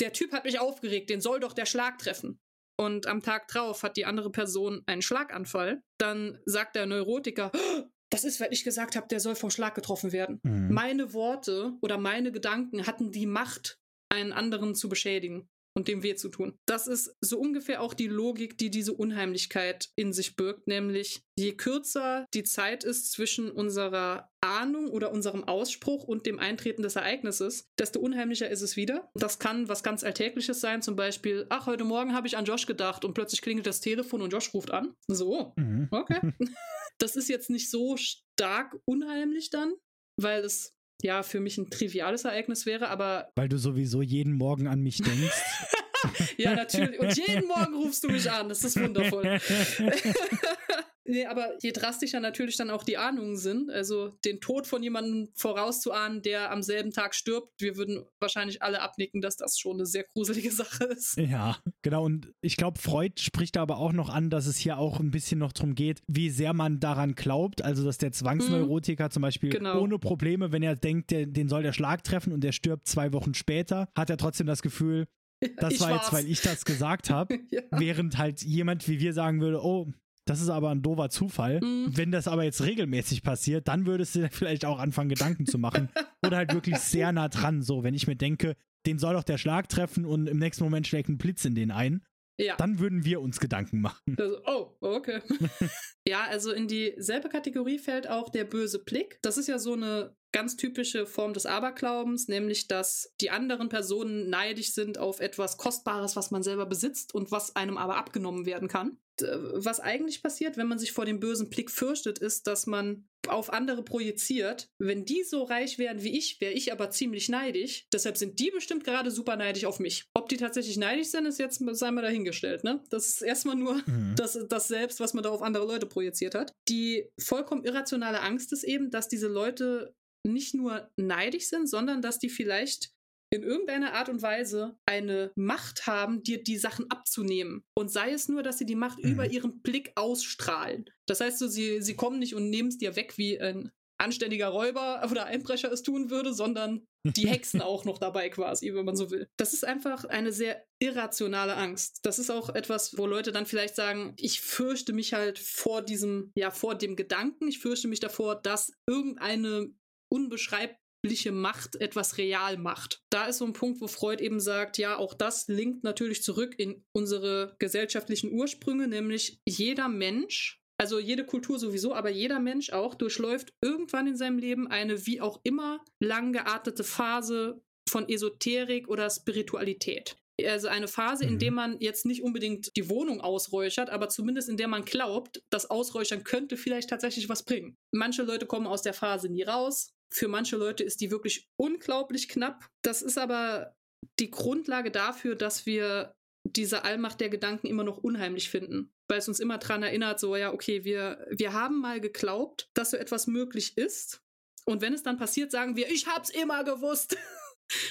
der Typ hat mich aufgeregt, den soll doch der Schlag treffen. Und am Tag drauf hat die andere Person einen Schlaganfall, dann sagt der Neurotiker, oh, das ist, weil ich gesagt habe, der soll vom Schlag getroffen werden. Mhm. Meine Worte oder meine Gedanken hatten die Macht, einen anderen zu beschädigen und dem weh zu tun. Das ist so ungefähr auch die Logik, die diese Unheimlichkeit in sich birgt, nämlich je kürzer die Zeit ist zwischen unserer Ahnung oder unserem Ausspruch und dem Eintreten des Ereignisses, desto unheimlicher ist es wieder. Das kann was ganz Alltägliches sein, zum Beispiel, ach, heute Morgen habe ich an Josh gedacht und plötzlich klingelt das Telefon und Josh ruft an. So, mhm. okay. das ist jetzt nicht so stark unheimlich dann, weil es ja für mich ein triviales Ereignis wäre, aber. Weil du sowieso jeden Morgen an mich denkst. ja, natürlich. Und jeden Morgen rufst du mich an. Das ist wundervoll. Nee, aber je drastischer natürlich dann auch die Ahnungen sind, also den Tod von jemandem vorauszuahnen, der am selben Tag stirbt, wir würden wahrscheinlich alle abnicken, dass das schon eine sehr gruselige Sache ist. Ja, genau. Und ich glaube, Freud spricht da aber auch noch an, dass es hier auch ein bisschen noch darum geht, wie sehr man daran glaubt. Also, dass der Zwangsneurotiker mhm. zum Beispiel genau. ohne Probleme, wenn er denkt, der, den soll der Schlag treffen und der stirbt zwei Wochen später, hat er trotzdem das Gefühl, das ich war war's. jetzt, weil ich das gesagt habe. ja. Während halt jemand wie wir sagen würde, oh, das ist aber ein doofer Zufall. Mhm. Wenn das aber jetzt regelmäßig passiert, dann würdest du vielleicht auch anfangen, Gedanken zu machen. Oder halt wirklich sehr nah dran. So, wenn ich mir denke, den soll doch der Schlag treffen und im nächsten Moment schlägt ein Blitz in den ein. Ja. Dann würden wir uns Gedanken machen. Also, oh, okay. ja, also in dieselbe Kategorie fällt auch der böse Blick. Das ist ja so eine ganz typische Form des Aberglaubens, nämlich dass die anderen Personen neidisch sind auf etwas Kostbares, was man selber besitzt und was einem aber abgenommen werden kann. Was eigentlich passiert, wenn man sich vor dem bösen Blick fürchtet, ist, dass man auf andere projiziert. Wenn die so reich wären wie ich, wäre ich aber ziemlich neidisch. Deshalb sind die bestimmt gerade super neidisch auf mich. Ob die tatsächlich neidisch sind, ist jetzt sei mal dahingestellt. Ne? Das ist erstmal nur mhm. das, das Selbst, was man da auf andere Leute projiziert hat. Die vollkommen irrationale Angst ist eben, dass diese Leute nicht nur neidisch sind, sondern dass die vielleicht in irgendeiner Art und Weise eine Macht haben, dir die Sachen abzunehmen. Und sei es nur, dass sie die Macht mhm. über ihren Blick ausstrahlen. Das heißt so, sie, sie kommen nicht und nehmen es dir weg, wie ein anständiger Räuber oder Einbrecher es tun würde, sondern die Hexen auch noch dabei quasi, wenn man so will. Das ist einfach eine sehr irrationale Angst. Das ist auch etwas, wo Leute dann vielleicht sagen, ich fürchte mich halt vor diesem, ja, vor dem Gedanken, ich fürchte mich davor, dass irgendeine unbeschreibliche Macht etwas real macht. Da ist so ein Punkt, wo Freud eben sagt, ja, auch das linkt natürlich zurück in unsere gesellschaftlichen Ursprünge, nämlich jeder Mensch also jede Kultur sowieso, aber jeder Mensch auch durchläuft irgendwann in seinem Leben eine wie auch immer lang geartete Phase von Esoterik oder Spiritualität. Also eine Phase, in der mhm. man jetzt nicht unbedingt die Wohnung ausräuchert, aber zumindest in der man glaubt, das Ausräuchern könnte vielleicht tatsächlich was bringen. Manche Leute kommen aus der Phase nie raus. Für manche Leute ist die wirklich unglaublich knapp. Das ist aber die Grundlage dafür, dass wir diese Allmacht der Gedanken immer noch unheimlich finden. Weil es uns immer daran erinnert, so, ja, okay, wir, wir haben mal geglaubt, dass so etwas möglich ist. Und wenn es dann passiert, sagen wir, ich hab's immer gewusst.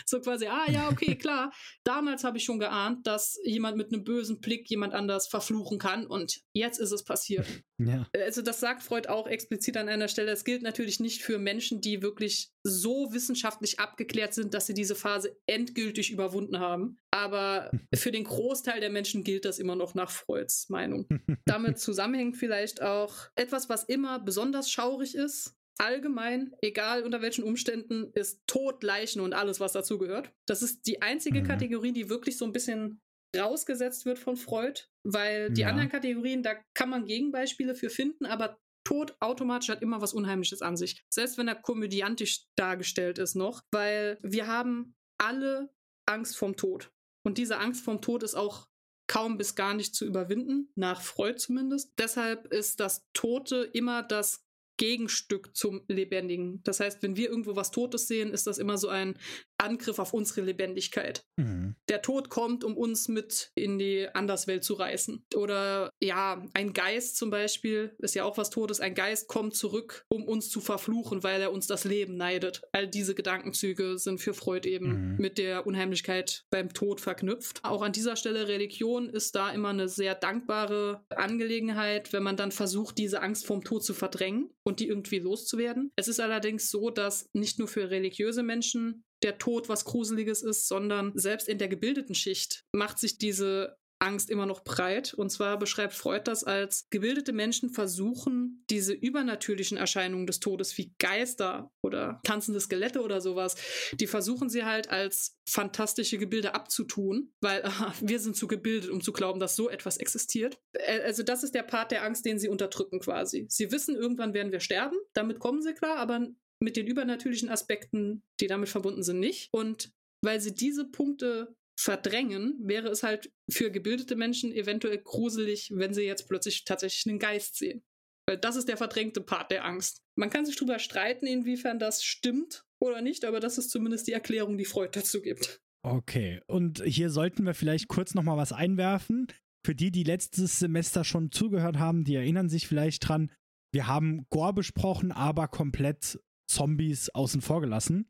So quasi, ah ja, okay, klar. Damals habe ich schon geahnt, dass jemand mit einem bösen Blick jemand anders verfluchen kann und jetzt ist es passiert. Ja. Also das sagt Freud auch explizit an einer Stelle. Es gilt natürlich nicht für Menschen, die wirklich so wissenschaftlich abgeklärt sind, dass sie diese Phase endgültig überwunden haben. Aber für den Großteil der Menschen gilt das immer noch nach Freuds Meinung. Damit zusammenhängt vielleicht auch etwas, was immer besonders schaurig ist, allgemein, egal unter welchen Umständen, ist Tod, Leichen und alles, was dazugehört. Das ist die einzige mhm. Kategorie, die wirklich so ein bisschen rausgesetzt wird von Freud, weil die ja. anderen Kategorien, da kann man Gegenbeispiele für finden, aber Tod automatisch hat immer was Unheimliches an sich. Selbst wenn er komödiantisch dargestellt ist noch, weil wir haben alle Angst vorm Tod. Und diese Angst vorm Tod ist auch kaum bis gar nicht zu überwinden, nach Freud zumindest. Deshalb ist das Tote immer das Gegenstück zum Lebendigen. Das heißt, wenn wir irgendwo was Totes sehen, ist das immer so ein Angriff auf unsere Lebendigkeit. Mhm. Der Tod kommt, um uns mit in die Anderswelt zu reißen. Oder ja, ein Geist zum Beispiel ist ja auch was Totes. Ein Geist kommt zurück, um uns zu verfluchen, weil er uns das Leben neidet. All diese Gedankenzüge sind für Freud eben mhm. mit der Unheimlichkeit beim Tod verknüpft. Auch an dieser Stelle Religion ist da immer eine sehr dankbare Angelegenheit, wenn man dann versucht, diese Angst vom Tod zu verdrängen und die irgendwie loszuwerden. Es ist allerdings so, dass nicht nur für religiöse Menschen der Tod was Gruseliges ist, sondern selbst in der gebildeten Schicht macht sich diese Angst immer noch breit. Und zwar beschreibt Freud das als gebildete Menschen versuchen, diese übernatürlichen Erscheinungen des Todes wie Geister oder tanzende Skelette oder sowas, die versuchen sie halt als fantastische Gebilde abzutun, weil aha, wir sind zu gebildet, um zu glauben, dass so etwas existiert. Also das ist der Part der Angst, den sie unterdrücken quasi. Sie wissen, irgendwann werden wir sterben, damit kommen sie klar, aber mit den übernatürlichen Aspekten, die damit verbunden sind, nicht. Und weil sie diese Punkte verdrängen, wäre es halt für gebildete Menschen eventuell gruselig, wenn sie jetzt plötzlich tatsächlich einen Geist sehen. Weil das ist der verdrängte Part der Angst. Man kann sich darüber streiten, inwiefern das stimmt oder nicht, aber das ist zumindest die Erklärung, die Freud dazu gibt. Okay, und hier sollten wir vielleicht kurz nochmal was einwerfen. Für die, die letztes Semester schon zugehört haben, die erinnern sich vielleicht dran, wir haben Gore besprochen, aber komplett Zombies außen vor gelassen.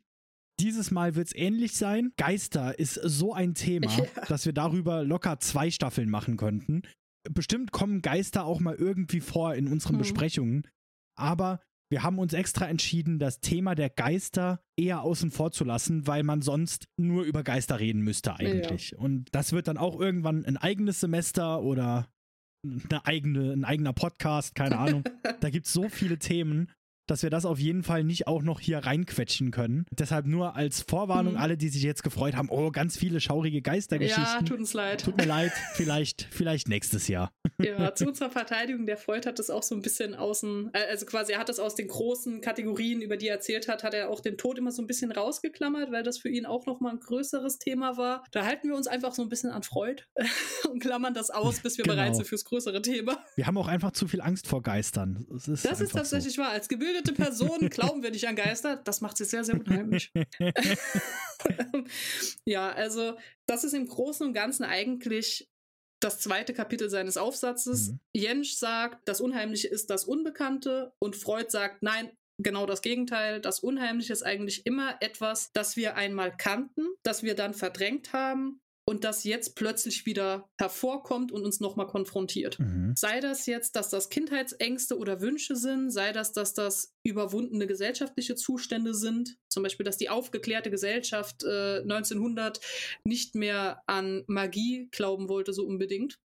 Dieses Mal wird es ähnlich sein. Geister ist so ein Thema, ja. dass wir darüber locker zwei Staffeln machen könnten. Bestimmt kommen Geister auch mal irgendwie vor in unseren hm. Besprechungen. Aber wir haben uns extra entschieden, das Thema der Geister eher außen vor zu lassen, weil man sonst nur über Geister reden müsste eigentlich. Ja. Und das wird dann auch irgendwann ein eigenes Semester oder eine eigene, ein eigener Podcast, keine Ahnung. da gibt es so viele Themen dass wir das auf jeden Fall nicht auch noch hier reinquetschen können. Deshalb nur als Vorwarnung mhm. alle, die sich jetzt gefreut haben, oh, ganz viele schaurige Geistergeschichten. Ja, tut uns leid. Tut mir leid, vielleicht, vielleicht nächstes Jahr. Ja, zu unserer Verteidigung, der Freud hat das auch so ein bisschen außen, äh, also quasi er hat das aus den großen Kategorien, über die er erzählt hat, hat er auch den Tod immer so ein bisschen rausgeklammert, weil das für ihn auch nochmal ein größeres Thema war. Da halten wir uns einfach so ein bisschen an Freud und klammern das aus, bis wir genau. bereit sind fürs größere Thema. Wir haben auch einfach zu viel Angst vor Geistern. Das ist, das ist tatsächlich so. wahr. Als Gebildet gebildete Person glauben wir nicht an Geister. Das macht sie sehr, sehr unheimlich. ja, also das ist im Großen und Ganzen eigentlich das zweite Kapitel seines Aufsatzes. Mhm. Jensch sagt, das Unheimliche ist das Unbekannte und Freud sagt, nein, genau das Gegenteil. Das Unheimliche ist eigentlich immer etwas, das wir einmal kannten, das wir dann verdrängt haben und das jetzt plötzlich wieder hervorkommt und uns nochmal konfrontiert. Mhm. Sei das jetzt, dass das Kindheitsängste oder Wünsche sind, sei das, dass das überwundene gesellschaftliche Zustände sind, zum Beispiel, dass die aufgeklärte Gesellschaft äh, 1900 nicht mehr an Magie glauben wollte, so unbedingt,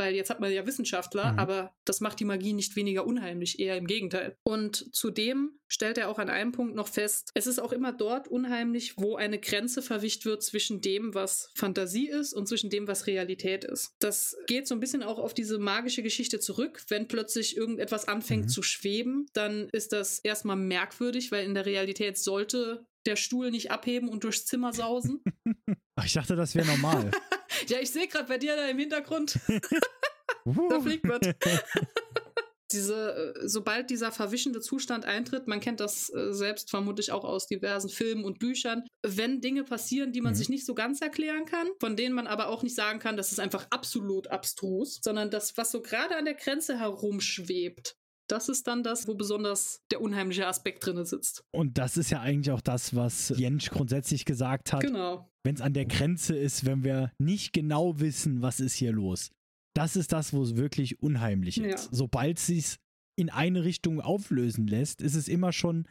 weil jetzt hat man ja Wissenschaftler, mhm. aber das macht die Magie nicht weniger unheimlich, eher im Gegenteil. Und zudem stellt er auch an einem Punkt noch fest, es ist auch immer dort unheimlich, wo eine Grenze verwischt wird zwischen dem, was Fantasie ist und zwischen dem, was Realität ist. Das geht so ein bisschen auch auf diese magische Geschichte zurück. Wenn plötzlich irgendetwas anfängt mhm. zu schweben, dann ist das erstmal merkwürdig, weil in der Realität sollte der Stuhl nicht abheben und durchs Zimmer sausen. Ich dachte, das wäre normal. ja, ich sehe gerade bei dir da im Hintergrund. da fliegt was. Diese, äh, sobald dieser verwischende Zustand eintritt, man kennt das äh, selbst vermutlich auch aus diversen Filmen und Büchern, wenn Dinge passieren, die man mhm. sich nicht so ganz erklären kann, von denen man aber auch nicht sagen kann, das ist einfach absolut abstrus, sondern das, was so gerade an der Grenze herumschwebt, das ist dann das, wo besonders der unheimliche Aspekt drin sitzt. Und das ist ja eigentlich auch das, was Jentsch grundsätzlich gesagt hat. Genau. Wenn es an der Grenze ist, wenn wir nicht genau wissen, was ist hier los. Das ist das, wo es wirklich unheimlich ja. ist. Sobald es sich in eine Richtung auflösen lässt, ist es immer schon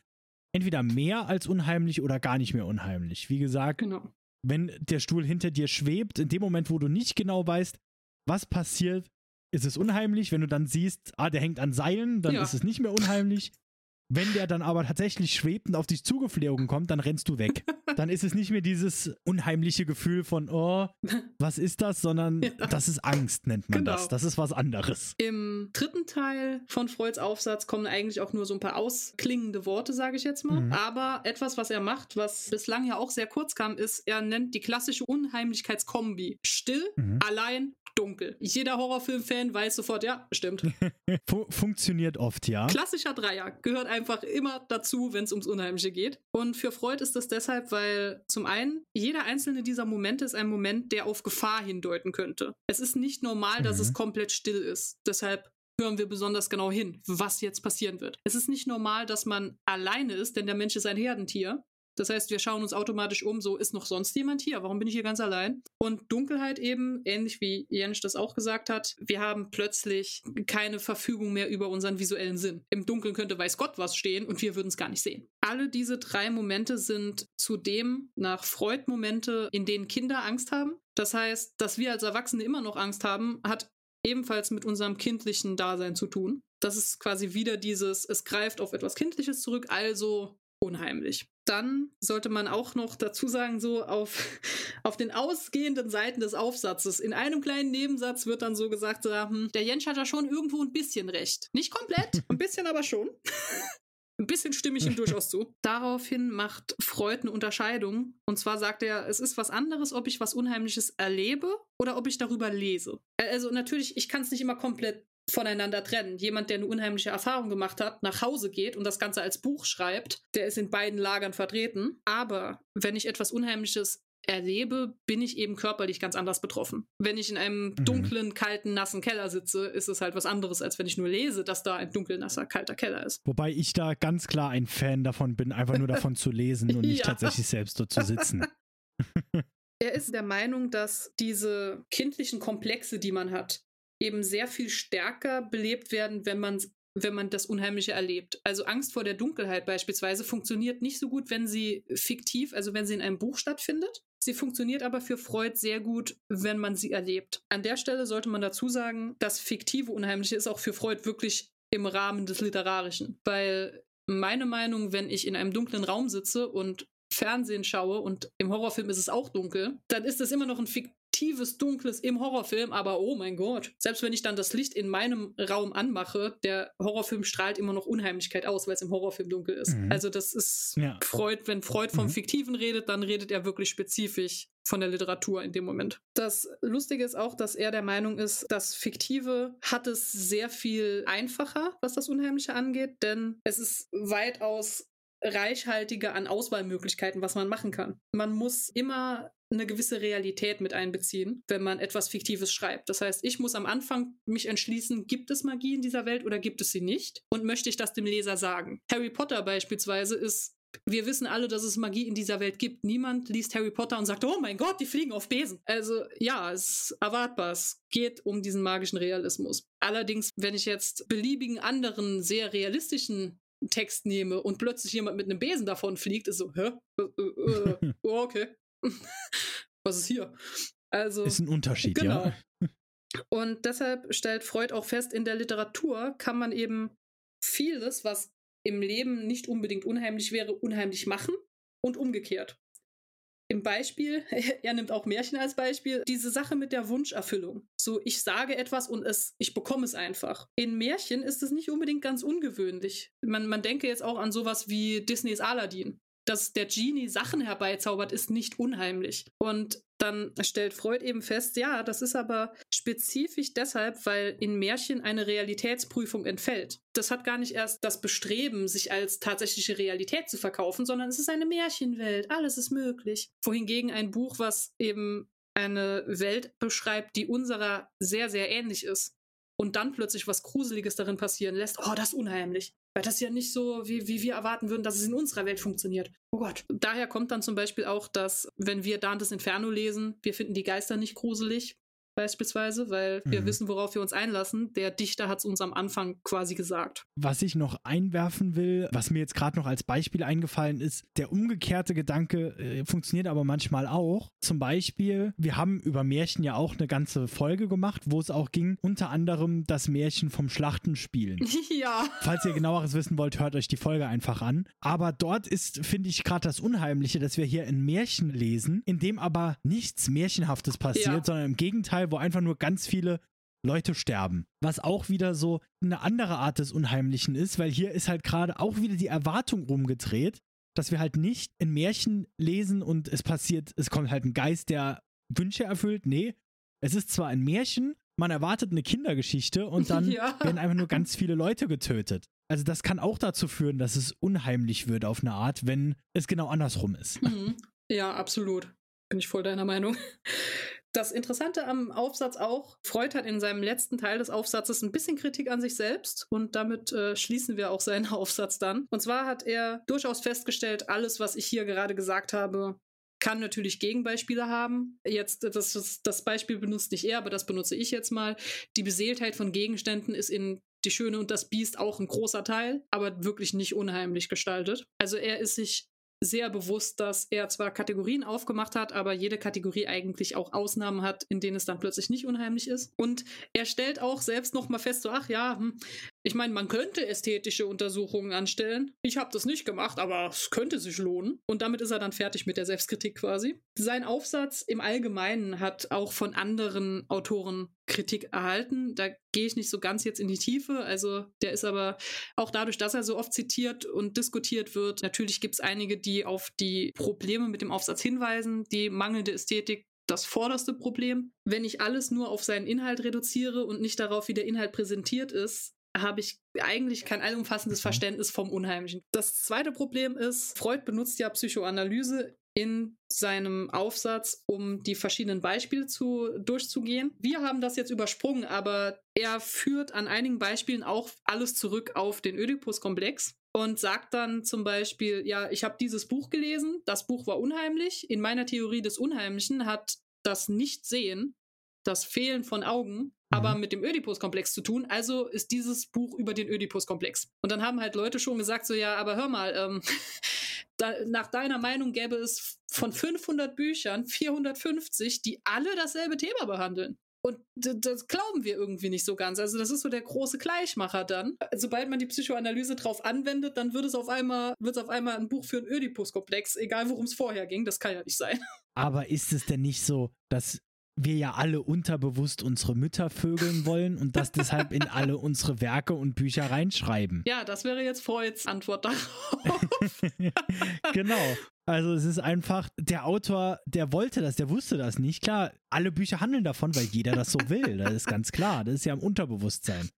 entweder mehr als unheimlich oder gar nicht mehr unheimlich. Wie gesagt, genau. wenn der Stuhl hinter dir schwebt, in dem Moment, wo du nicht genau weißt, was passiert, ist es unheimlich. Wenn du dann siehst, ah, der hängt an Seilen, dann ja. ist es nicht mehr unheimlich. Wenn der dann aber tatsächlich schwebend auf dich zugeflogen kommt, dann rennst du weg. dann ist es nicht mehr dieses unheimliche Gefühl von, oh, was ist das, sondern ja. das ist Angst, nennt man genau. das. Das ist was anderes. Im dritten Teil von Freuds Aufsatz kommen eigentlich auch nur so ein paar ausklingende Worte, sage ich jetzt mal. Mhm. Aber etwas, was er macht, was bislang ja auch sehr kurz kam, ist, er nennt die klassische Unheimlichkeitskombi. Still, mhm. allein, dunkel. Jeder Horrorfilm-Fan weiß sofort, ja, stimmt. Funktioniert oft, ja. Klassischer Dreier gehört einfach immer dazu, wenn es ums Unheimliche geht. Und für Freud ist das deshalb, weil zum einen jeder einzelne dieser Momente ist ein Moment, der auf Gefahr hindeuten könnte. Es ist nicht normal, dass mhm. es komplett still ist. Deshalb hören wir besonders genau hin, was jetzt passieren wird. Es ist nicht normal, dass man alleine ist, denn der Mensch ist ein Herdentier. Das heißt, wir schauen uns automatisch um, so ist noch sonst jemand hier, warum bin ich hier ganz allein? Und Dunkelheit eben, ähnlich wie Jens das auch gesagt hat, wir haben plötzlich keine Verfügung mehr über unseren visuellen Sinn. Im Dunkeln könnte weiß Gott was stehen und wir würden es gar nicht sehen. Alle diese drei Momente sind zudem nach Freud Momente, in denen Kinder Angst haben. Das heißt, dass wir als Erwachsene immer noch Angst haben, hat ebenfalls mit unserem kindlichen Dasein zu tun. Das ist quasi wieder dieses, es greift auf etwas Kindliches zurück, also unheimlich. Dann sollte man auch noch dazu sagen, so auf, auf den ausgehenden Seiten des Aufsatzes, in einem kleinen Nebensatz wird dann so gesagt, so, hm, der Jensch hat ja schon irgendwo ein bisschen recht. Nicht komplett, ein bisschen aber schon. Ein bisschen stimme ich ihm durchaus zu. Daraufhin macht Freud eine Unterscheidung. Und zwar sagt er, es ist was anderes, ob ich was Unheimliches erlebe oder ob ich darüber lese. Also natürlich, ich kann es nicht immer komplett voneinander trennen. Jemand, der eine unheimliche Erfahrung gemacht hat, nach Hause geht und das Ganze als Buch schreibt, der ist in beiden Lagern vertreten. Aber wenn ich etwas Unheimliches erlebe, bin ich eben körperlich ganz anders betroffen. Wenn ich in einem mhm. dunklen, kalten, nassen Keller sitze, ist es halt was anderes, als wenn ich nur lese, dass da ein dunkel, nasser, kalter Keller ist. Wobei ich da ganz klar ein Fan davon bin, einfach nur davon zu lesen und nicht ja. tatsächlich selbst dort zu sitzen. er ist der Meinung, dass diese kindlichen Komplexe, die man hat, eben sehr viel stärker belebt werden, wenn man wenn man das Unheimliche erlebt. Also Angst vor der Dunkelheit beispielsweise funktioniert nicht so gut, wenn sie fiktiv, also wenn sie in einem Buch stattfindet. Sie funktioniert aber für Freud sehr gut, wenn man sie erlebt. An der Stelle sollte man dazu sagen, das fiktive Unheimliche ist auch für Freud wirklich im Rahmen des Literarischen. Weil meine Meinung, wenn ich in einem dunklen Raum sitze und Fernsehen schaue und im Horrorfilm ist es auch dunkel, dann ist es immer noch ein fiktives Dunkles im Horrorfilm, aber oh mein Gott, selbst wenn ich dann das Licht in meinem Raum anmache, der Horrorfilm strahlt immer noch Unheimlichkeit aus, weil es im Horrorfilm dunkel ist. Mhm. Also das ist ja. Freud, wenn Freud vom mhm. Fiktiven redet, dann redet er wirklich spezifisch von der Literatur in dem Moment. Das Lustige ist auch, dass er der Meinung ist, das Fiktive hat es sehr viel einfacher, was das Unheimliche angeht, denn es ist weitaus reichhaltiger an Auswahlmöglichkeiten, was man machen kann. Man muss immer eine gewisse Realität mit einbeziehen, wenn man etwas Fiktives schreibt. Das heißt, ich muss am Anfang mich entschließen, gibt es Magie in dieser Welt oder gibt es sie nicht? Und möchte ich das dem Leser sagen? Harry Potter beispielsweise ist wir wissen alle, dass es Magie in dieser Welt gibt. Niemand liest Harry Potter und sagt, oh mein Gott, die fliegen auf Besen. Also ja, es ist erwartbar. Es geht um diesen magischen Realismus. Allerdings, wenn ich jetzt beliebigen anderen sehr realistischen Text nehme und plötzlich jemand mit einem Besen davon fliegt, ist so, hä? Äh, äh, oh, okay. Was ist hier? Also. Ist ein Unterschied, genau. ja. Und deshalb stellt Freud auch fest, in der Literatur kann man eben vieles, was im Leben nicht unbedingt unheimlich wäre, unheimlich machen und umgekehrt im Beispiel, er nimmt auch Märchen als Beispiel, diese Sache mit der Wunscherfüllung. So, ich sage etwas und es, ich bekomme es einfach. In Märchen ist es nicht unbedingt ganz ungewöhnlich. Man, man denke jetzt auch an sowas wie Disneys Aladdin dass der Genie Sachen herbeizaubert, ist nicht unheimlich. Und dann stellt Freud eben fest, ja, das ist aber spezifisch deshalb, weil in Märchen eine Realitätsprüfung entfällt. Das hat gar nicht erst das Bestreben, sich als tatsächliche Realität zu verkaufen, sondern es ist eine Märchenwelt, alles ist möglich. Wohingegen ein Buch, was eben eine Welt beschreibt, die unserer sehr, sehr ähnlich ist, und dann plötzlich was Gruseliges darin passieren lässt, oh, das ist unheimlich. Weil das ja nicht so, wie, wie wir erwarten würden, dass es in unserer Welt funktioniert. Oh Gott. Daher kommt dann zum Beispiel auch, dass, wenn wir Dantes Inferno lesen, wir finden die Geister nicht gruselig, beispielsweise, weil wir mhm. wissen, worauf wir uns einlassen. Der Dichter hat es uns am Anfang quasi gesagt. Was ich noch einwerfen will, was mir jetzt gerade noch als Beispiel eingefallen ist, der umgekehrte Gedanke äh, funktioniert aber manchmal auch. Zum Beispiel, wir haben über Märchen ja auch eine ganze Folge gemacht, wo es auch ging, unter anderem das Märchen vom Schlachtenspielen. Ja. Falls ihr genaueres wissen wollt, hört euch die Folge einfach an. Aber dort ist, finde ich, gerade das Unheimliche, dass wir hier ein Märchen lesen, in dem aber nichts Märchenhaftes passiert, ja. sondern im Gegenteil, wo einfach nur ganz viele Leute sterben. Was auch wieder so eine andere Art des Unheimlichen ist, weil hier ist halt gerade auch wieder die Erwartung rumgedreht, dass wir halt nicht ein Märchen lesen und es passiert, es kommt halt ein Geist, der Wünsche erfüllt. Nee, es ist zwar ein Märchen, man erwartet eine Kindergeschichte und dann ja. werden einfach nur ganz viele Leute getötet. Also das kann auch dazu führen, dass es unheimlich wird auf eine Art, wenn es genau andersrum ist. Mhm. Ja, absolut. Bin ich voll deiner Meinung. Das Interessante am Aufsatz auch, Freud hat in seinem letzten Teil des Aufsatzes ein bisschen Kritik an sich selbst und damit äh, schließen wir auch seinen Aufsatz dann. Und zwar hat er durchaus festgestellt, alles, was ich hier gerade gesagt habe, kann natürlich Gegenbeispiele haben. Jetzt, das, das, das Beispiel benutzt nicht er, aber das benutze ich jetzt mal. Die Beseeltheit von Gegenständen ist in Die Schöne und das Biest auch ein großer Teil, aber wirklich nicht unheimlich gestaltet. Also er ist sich sehr bewusst, dass er zwar Kategorien aufgemacht hat, aber jede Kategorie eigentlich auch Ausnahmen hat, in denen es dann plötzlich nicht unheimlich ist. Und er stellt auch selbst nochmal fest, so, ach ja, hm, ich meine, man könnte ästhetische Untersuchungen anstellen. Ich habe das nicht gemacht, aber es könnte sich lohnen. Und damit ist er dann fertig mit der Selbstkritik quasi. Sein Aufsatz im Allgemeinen hat auch von anderen Autoren Kritik erhalten. Da gehe ich nicht so ganz jetzt in die Tiefe. Also der ist aber auch dadurch, dass er so oft zitiert und diskutiert wird. Natürlich gibt es einige, die auf die Probleme mit dem Aufsatz hinweisen. Die mangelnde Ästhetik das vorderste Problem. Wenn ich alles nur auf seinen Inhalt reduziere und nicht darauf, wie der Inhalt präsentiert ist, habe ich eigentlich kein allumfassendes mhm. Verständnis vom Unheimlichen. Das zweite Problem ist, Freud benutzt ja Psychoanalyse in seinem Aufsatz, um die verschiedenen Beispiele zu, durchzugehen. Wir haben das jetzt übersprungen, aber er führt an einigen Beispielen auch alles zurück auf den Oedipus-Komplex und sagt dann zum Beispiel, ja, ich habe dieses Buch gelesen, das Buch war unheimlich. In meiner Theorie des Unheimlichen hat das Nichtsehen, das Fehlen von Augen, aber Mhm. mit dem Oedipus-Komplex zu tun. Also ist dieses Buch über den Oedipus-Komplex. Und dann haben halt Leute schon gesagt, so ja, aber hör mal, ähm, da, nach deiner Meinung gäbe es von 500 Büchern 450, die alle dasselbe Thema behandeln. Und das glauben wir irgendwie nicht so ganz. Also das ist so der große Gleichmacher dann. Sobald man die Psychoanalyse drauf anwendet, dann wird es auf einmal, wird es auf einmal ein Buch für einen Oedipus-Komplex, egal worum es vorher ging. Das kann ja nicht sein. Aber ist es denn nicht so, dass wir ja alle unterbewusst unsere Mütter vögeln wollen und das deshalb in alle unsere Werke und Bücher reinschreiben? Ja, das wäre jetzt Freuds Antwort darauf. genau. Also es ist einfach, der Autor, der wollte das, der wusste das nicht. Klar, alle Bücher handeln davon, weil jeder das so will. Das ist ganz klar. Das ist ja im Unterbewusstsein.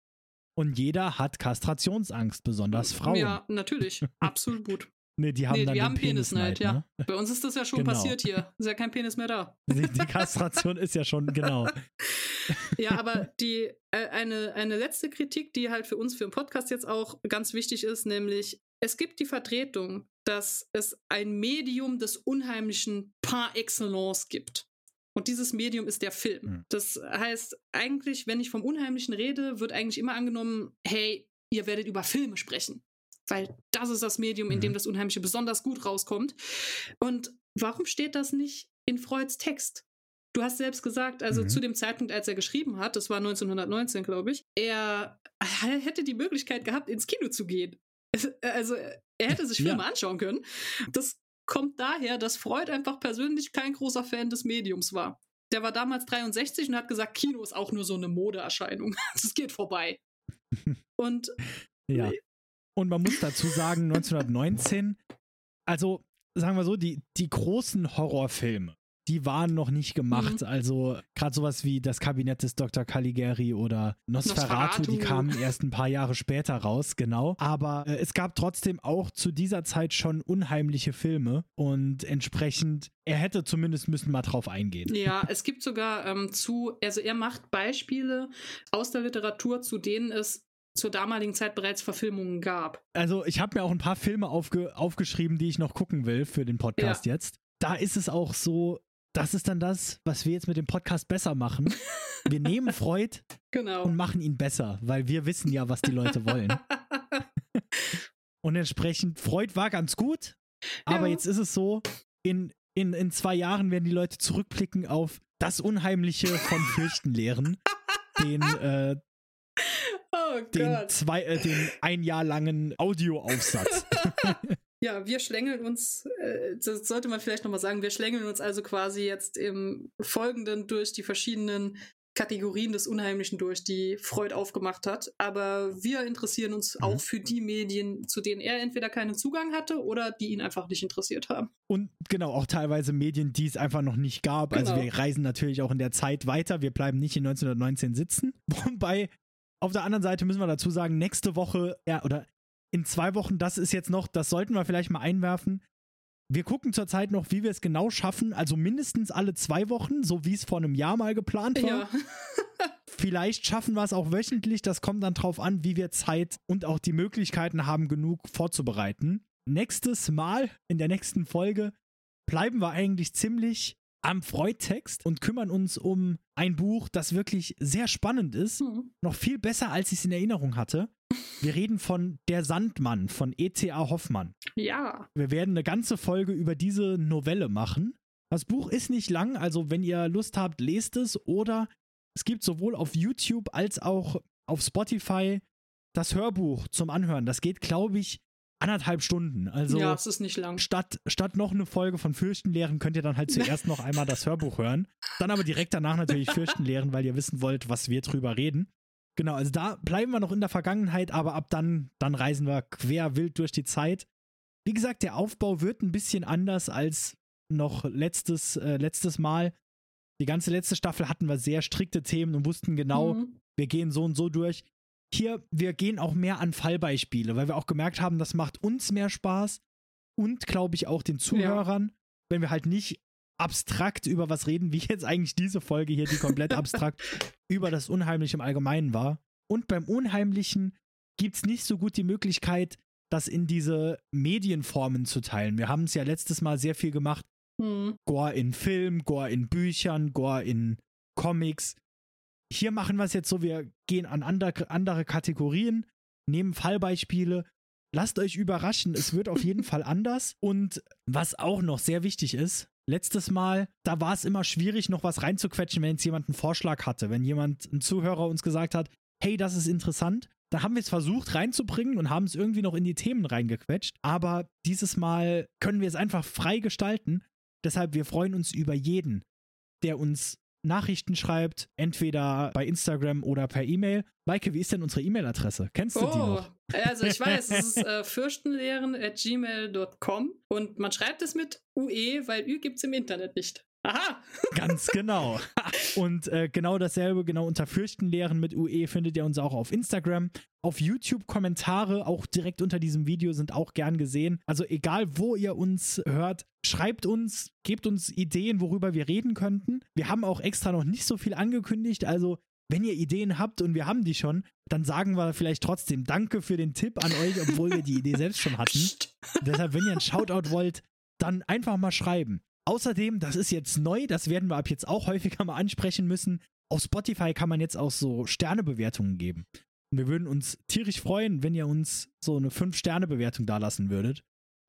Und jeder hat Kastrationsangst, besonders Frauen. Ja, natürlich. Absolut gut. Nee, die haben Nee, dann wir haben Penisneid, Penisneid, ne? ja. Bei uns ist das ja schon Genau. passiert hier. Ist ja kein Penis mehr da. Die, die Kastration ist ja schon, genau. Ja, aber die äh, eine, eine letzte Kritik, die halt für uns für den Podcast jetzt auch ganz wichtig ist, nämlich es gibt die Vertretung, dass es ein Medium des Unheimlichen par excellence gibt. Und dieses Medium ist der Film. Mhm. Das heißt, eigentlich, wenn ich vom Unheimlichen rede, wird eigentlich immer angenommen, hey, ihr werdet über Filme sprechen. Weil das ist das Medium, in Mhm. dem das Unheimliche besonders gut rauskommt. Und warum steht das nicht in Freuds Text? Du hast selbst gesagt, also Mhm. zu dem Zeitpunkt, als er geschrieben hat, das war 1919, glaube ich, er hätte die Möglichkeit gehabt, ins Kino zu gehen. Es- Also er hätte sich Ja. Filme anschauen können. Das kommt daher, dass Freud einfach persönlich kein großer Fan des Mediums war. Der war damals 63 und hat gesagt, Kino ist auch nur so eine Modeerscheinung. Das geht vorbei. Und Ja. Und man muss dazu sagen, 1919, also sagen wir so, die, die großen Horrorfilme, die waren noch nicht gemacht. Mhm. Also gerade sowas wie das Kabinett des Dr. Caligari oder Nosferatu, die Nosferatu. kamen erst ein paar Jahre später raus, genau. Aber äh, es gab trotzdem auch zu dieser Zeit schon unheimliche Filme und entsprechend, er hätte zumindest müssen mal drauf eingehen. Ja, es gibt sogar ähm, zu, also er macht Beispiele aus der Literatur, zu denen es zur damaligen Zeit bereits Verfilmungen gab. Also ich habe mir auch ein paar Filme aufge aufgeschrieben, die ich noch gucken will für den Podcast jetzt. Da ist es auch so, das ist dann das, was wir jetzt mit dem Podcast besser machen. Wir nehmen Freud Genau. und machen ihn besser, weil wir wissen ja, was die Leute wollen. Und entsprechend, Freud war ganz gut, aber Ja. jetzt ist es so, in, in, in zwei Jahren werden die Leute zurückblicken auf das Unheimliche von Fürchtenlehren, den, äh, oh den, zwei, äh, den ein Jahr langen Audioaufsatz. Ja, wir schlängeln uns, äh, das sollte man vielleicht nochmal sagen, wir schlängeln uns also quasi jetzt im Folgenden durch die verschiedenen Kategorien des Unheimlichen durch, die Freud aufgemacht hat. Aber wir interessieren uns Mhm. auch für die Medien, zu denen er entweder keinen Zugang hatte oder die ihn einfach nicht interessiert haben. Und genau, auch teilweise Medien, die es einfach noch nicht gab. Also Genau. wir reisen natürlich auch in der Zeit weiter. Wir bleiben nicht in 1919 sitzen. Wobei, auf der anderen Seite müssen wir dazu sagen, nächste Woche, ja, oder in zwei Wochen, das ist jetzt noch, das sollten wir vielleicht mal einwerfen. Wir gucken zurzeit noch, wie wir es genau schaffen. Also mindestens alle zwei Wochen, so wie es vor einem Jahr mal geplant war. Ja. Vielleicht schaffen wir es auch wöchentlich. Das kommt dann drauf an, wie wir Zeit und auch die Möglichkeiten haben, genug vorzubereiten. Nächstes Mal, in der nächsten Folge, bleiben wir eigentlich ziemlich am Freud-Text und kümmern uns um ein Buch, das wirklich sehr spannend ist. Hm. Noch viel besser, als ich es in Erinnerung hatte. Wir reden von Der Sandmann von E.T.A. Hoffmann. Ja. Wir werden eine ganze Folge über diese Novelle machen. Das Buch ist nicht lang, also wenn ihr Lust habt, lest es oder es gibt sowohl auf YouTube als auch auf Spotify das Hörbuch zum Anhören. Das geht, glaube ich, anderthalb Stunden. Also ja, es ist nicht lang. statt, statt noch eine Folge von Fürchtenlehren könnt ihr dann halt zuerst noch einmal das Hörbuch hören. Dann aber direkt danach natürlich Fürchtenlehren, weil ihr wissen wollt, was wir drüber reden. Genau, also da bleiben wir noch in der Vergangenheit, aber ab dann, dann reisen wir quer wild durch die Zeit. Wie gesagt, der Aufbau wird ein bisschen anders als noch letztes, äh, letztes Mal. Die ganze letzte Staffel hatten wir sehr strikte Themen und wussten genau, Mhm. wir gehen so und so durch. Hier, wir gehen auch mehr an Fallbeispiele, weil wir auch gemerkt haben, das macht uns mehr Spaß und, glaube ich, auch den Zuhörern. wenn wir halt nicht abstrakt über was reden, wie jetzt eigentlich diese Folge hier, die komplett abstrakt über das Unheimliche im Allgemeinen war. Und beim Unheimlichen gibt es nicht so gut die Möglichkeit, das in diese Medienformen zu teilen. Wir haben es ja letztes Mal sehr viel gemacht. Hm. Gore in Film, Gore in Büchern, Gore in Comics. Hier machen wir es jetzt so, wir gehen an andere, Kategorien, nehmen Fallbeispiele. Lasst euch überraschen, es wird auf jeden Fall anders. Und was auch noch sehr wichtig ist, letztes Mal, da war es immer schwierig, noch was reinzuquetschen, wenn jetzt jemand einen Vorschlag hatte. Wenn jemand, ein Zuhörer uns gesagt hat, hey, das ist interessant, da haben wir es versucht reinzubringen und haben es irgendwie noch in die Themen reingequetscht. Aber dieses Mal können wir es einfach frei gestalten. Deshalb, wir freuen uns über jeden, der uns Nachrichten schreibt, entweder bei Instagram oder per E-Mail. Maike, wie ist denn unsere E-Mail-Adresse? Kennst du oh, die noch? Also ich weiß, es ist äh, fürchtenlehren.gmail.com und man schreibt es mit UE, weil Ü gibt es im Internet nicht. Aha! Ganz genau. Und äh, genau dasselbe, genau unter Fürchtenlehren mit UE findet ihr uns auch auf Instagram. Auf YouTube Kommentare, auch direkt unter diesem Video, sind auch gern gesehen. Also egal, wo ihr uns hört, schreibt uns, gebt uns Ideen, worüber wir reden könnten. Wir haben auch extra noch nicht so viel angekündigt, also wenn ihr Ideen habt und wir haben die schon, dann sagen wir vielleicht trotzdem Danke für den Tipp an euch, obwohl wir die Idee selbst schon hatten. Deshalb, wenn ihr ein Shoutout wollt, dann einfach mal schreiben. Außerdem, das ist jetzt neu, das werden wir ab jetzt auch häufiger mal ansprechen müssen. Auf Spotify kann man jetzt auch so Sternebewertungen geben. Und wir würden uns tierisch freuen, wenn ihr uns so eine 5-Sterne-Bewertung dalassen würdet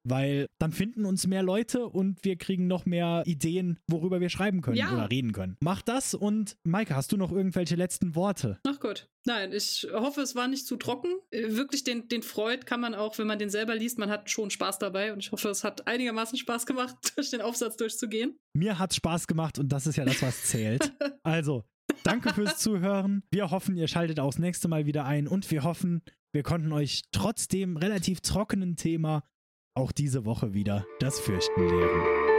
weil dann finden uns mehr Leute und wir kriegen noch mehr Ideen, worüber wir schreiben können ja. oder reden können. Mach das und Maike, hast du noch irgendwelche letzten Worte? Ach gut. Nein, ich hoffe, es war nicht zu trocken. Äh, wirklich den, den Freud kann man auch, wenn man den selber liest, man hat schon Spaß dabei und ich hoffe, es hat einigermaßen Spaß gemacht, durch den Aufsatz durchzugehen. Mir hat Spaß gemacht und das ist ja das, was zählt. also, danke fürs Zuhören. Wir hoffen, ihr schaltet auch das nächste Mal wieder ein und wir hoffen, wir konnten euch trotz dem relativ trockenen Thema auch diese Woche wieder das Fürchten lehren.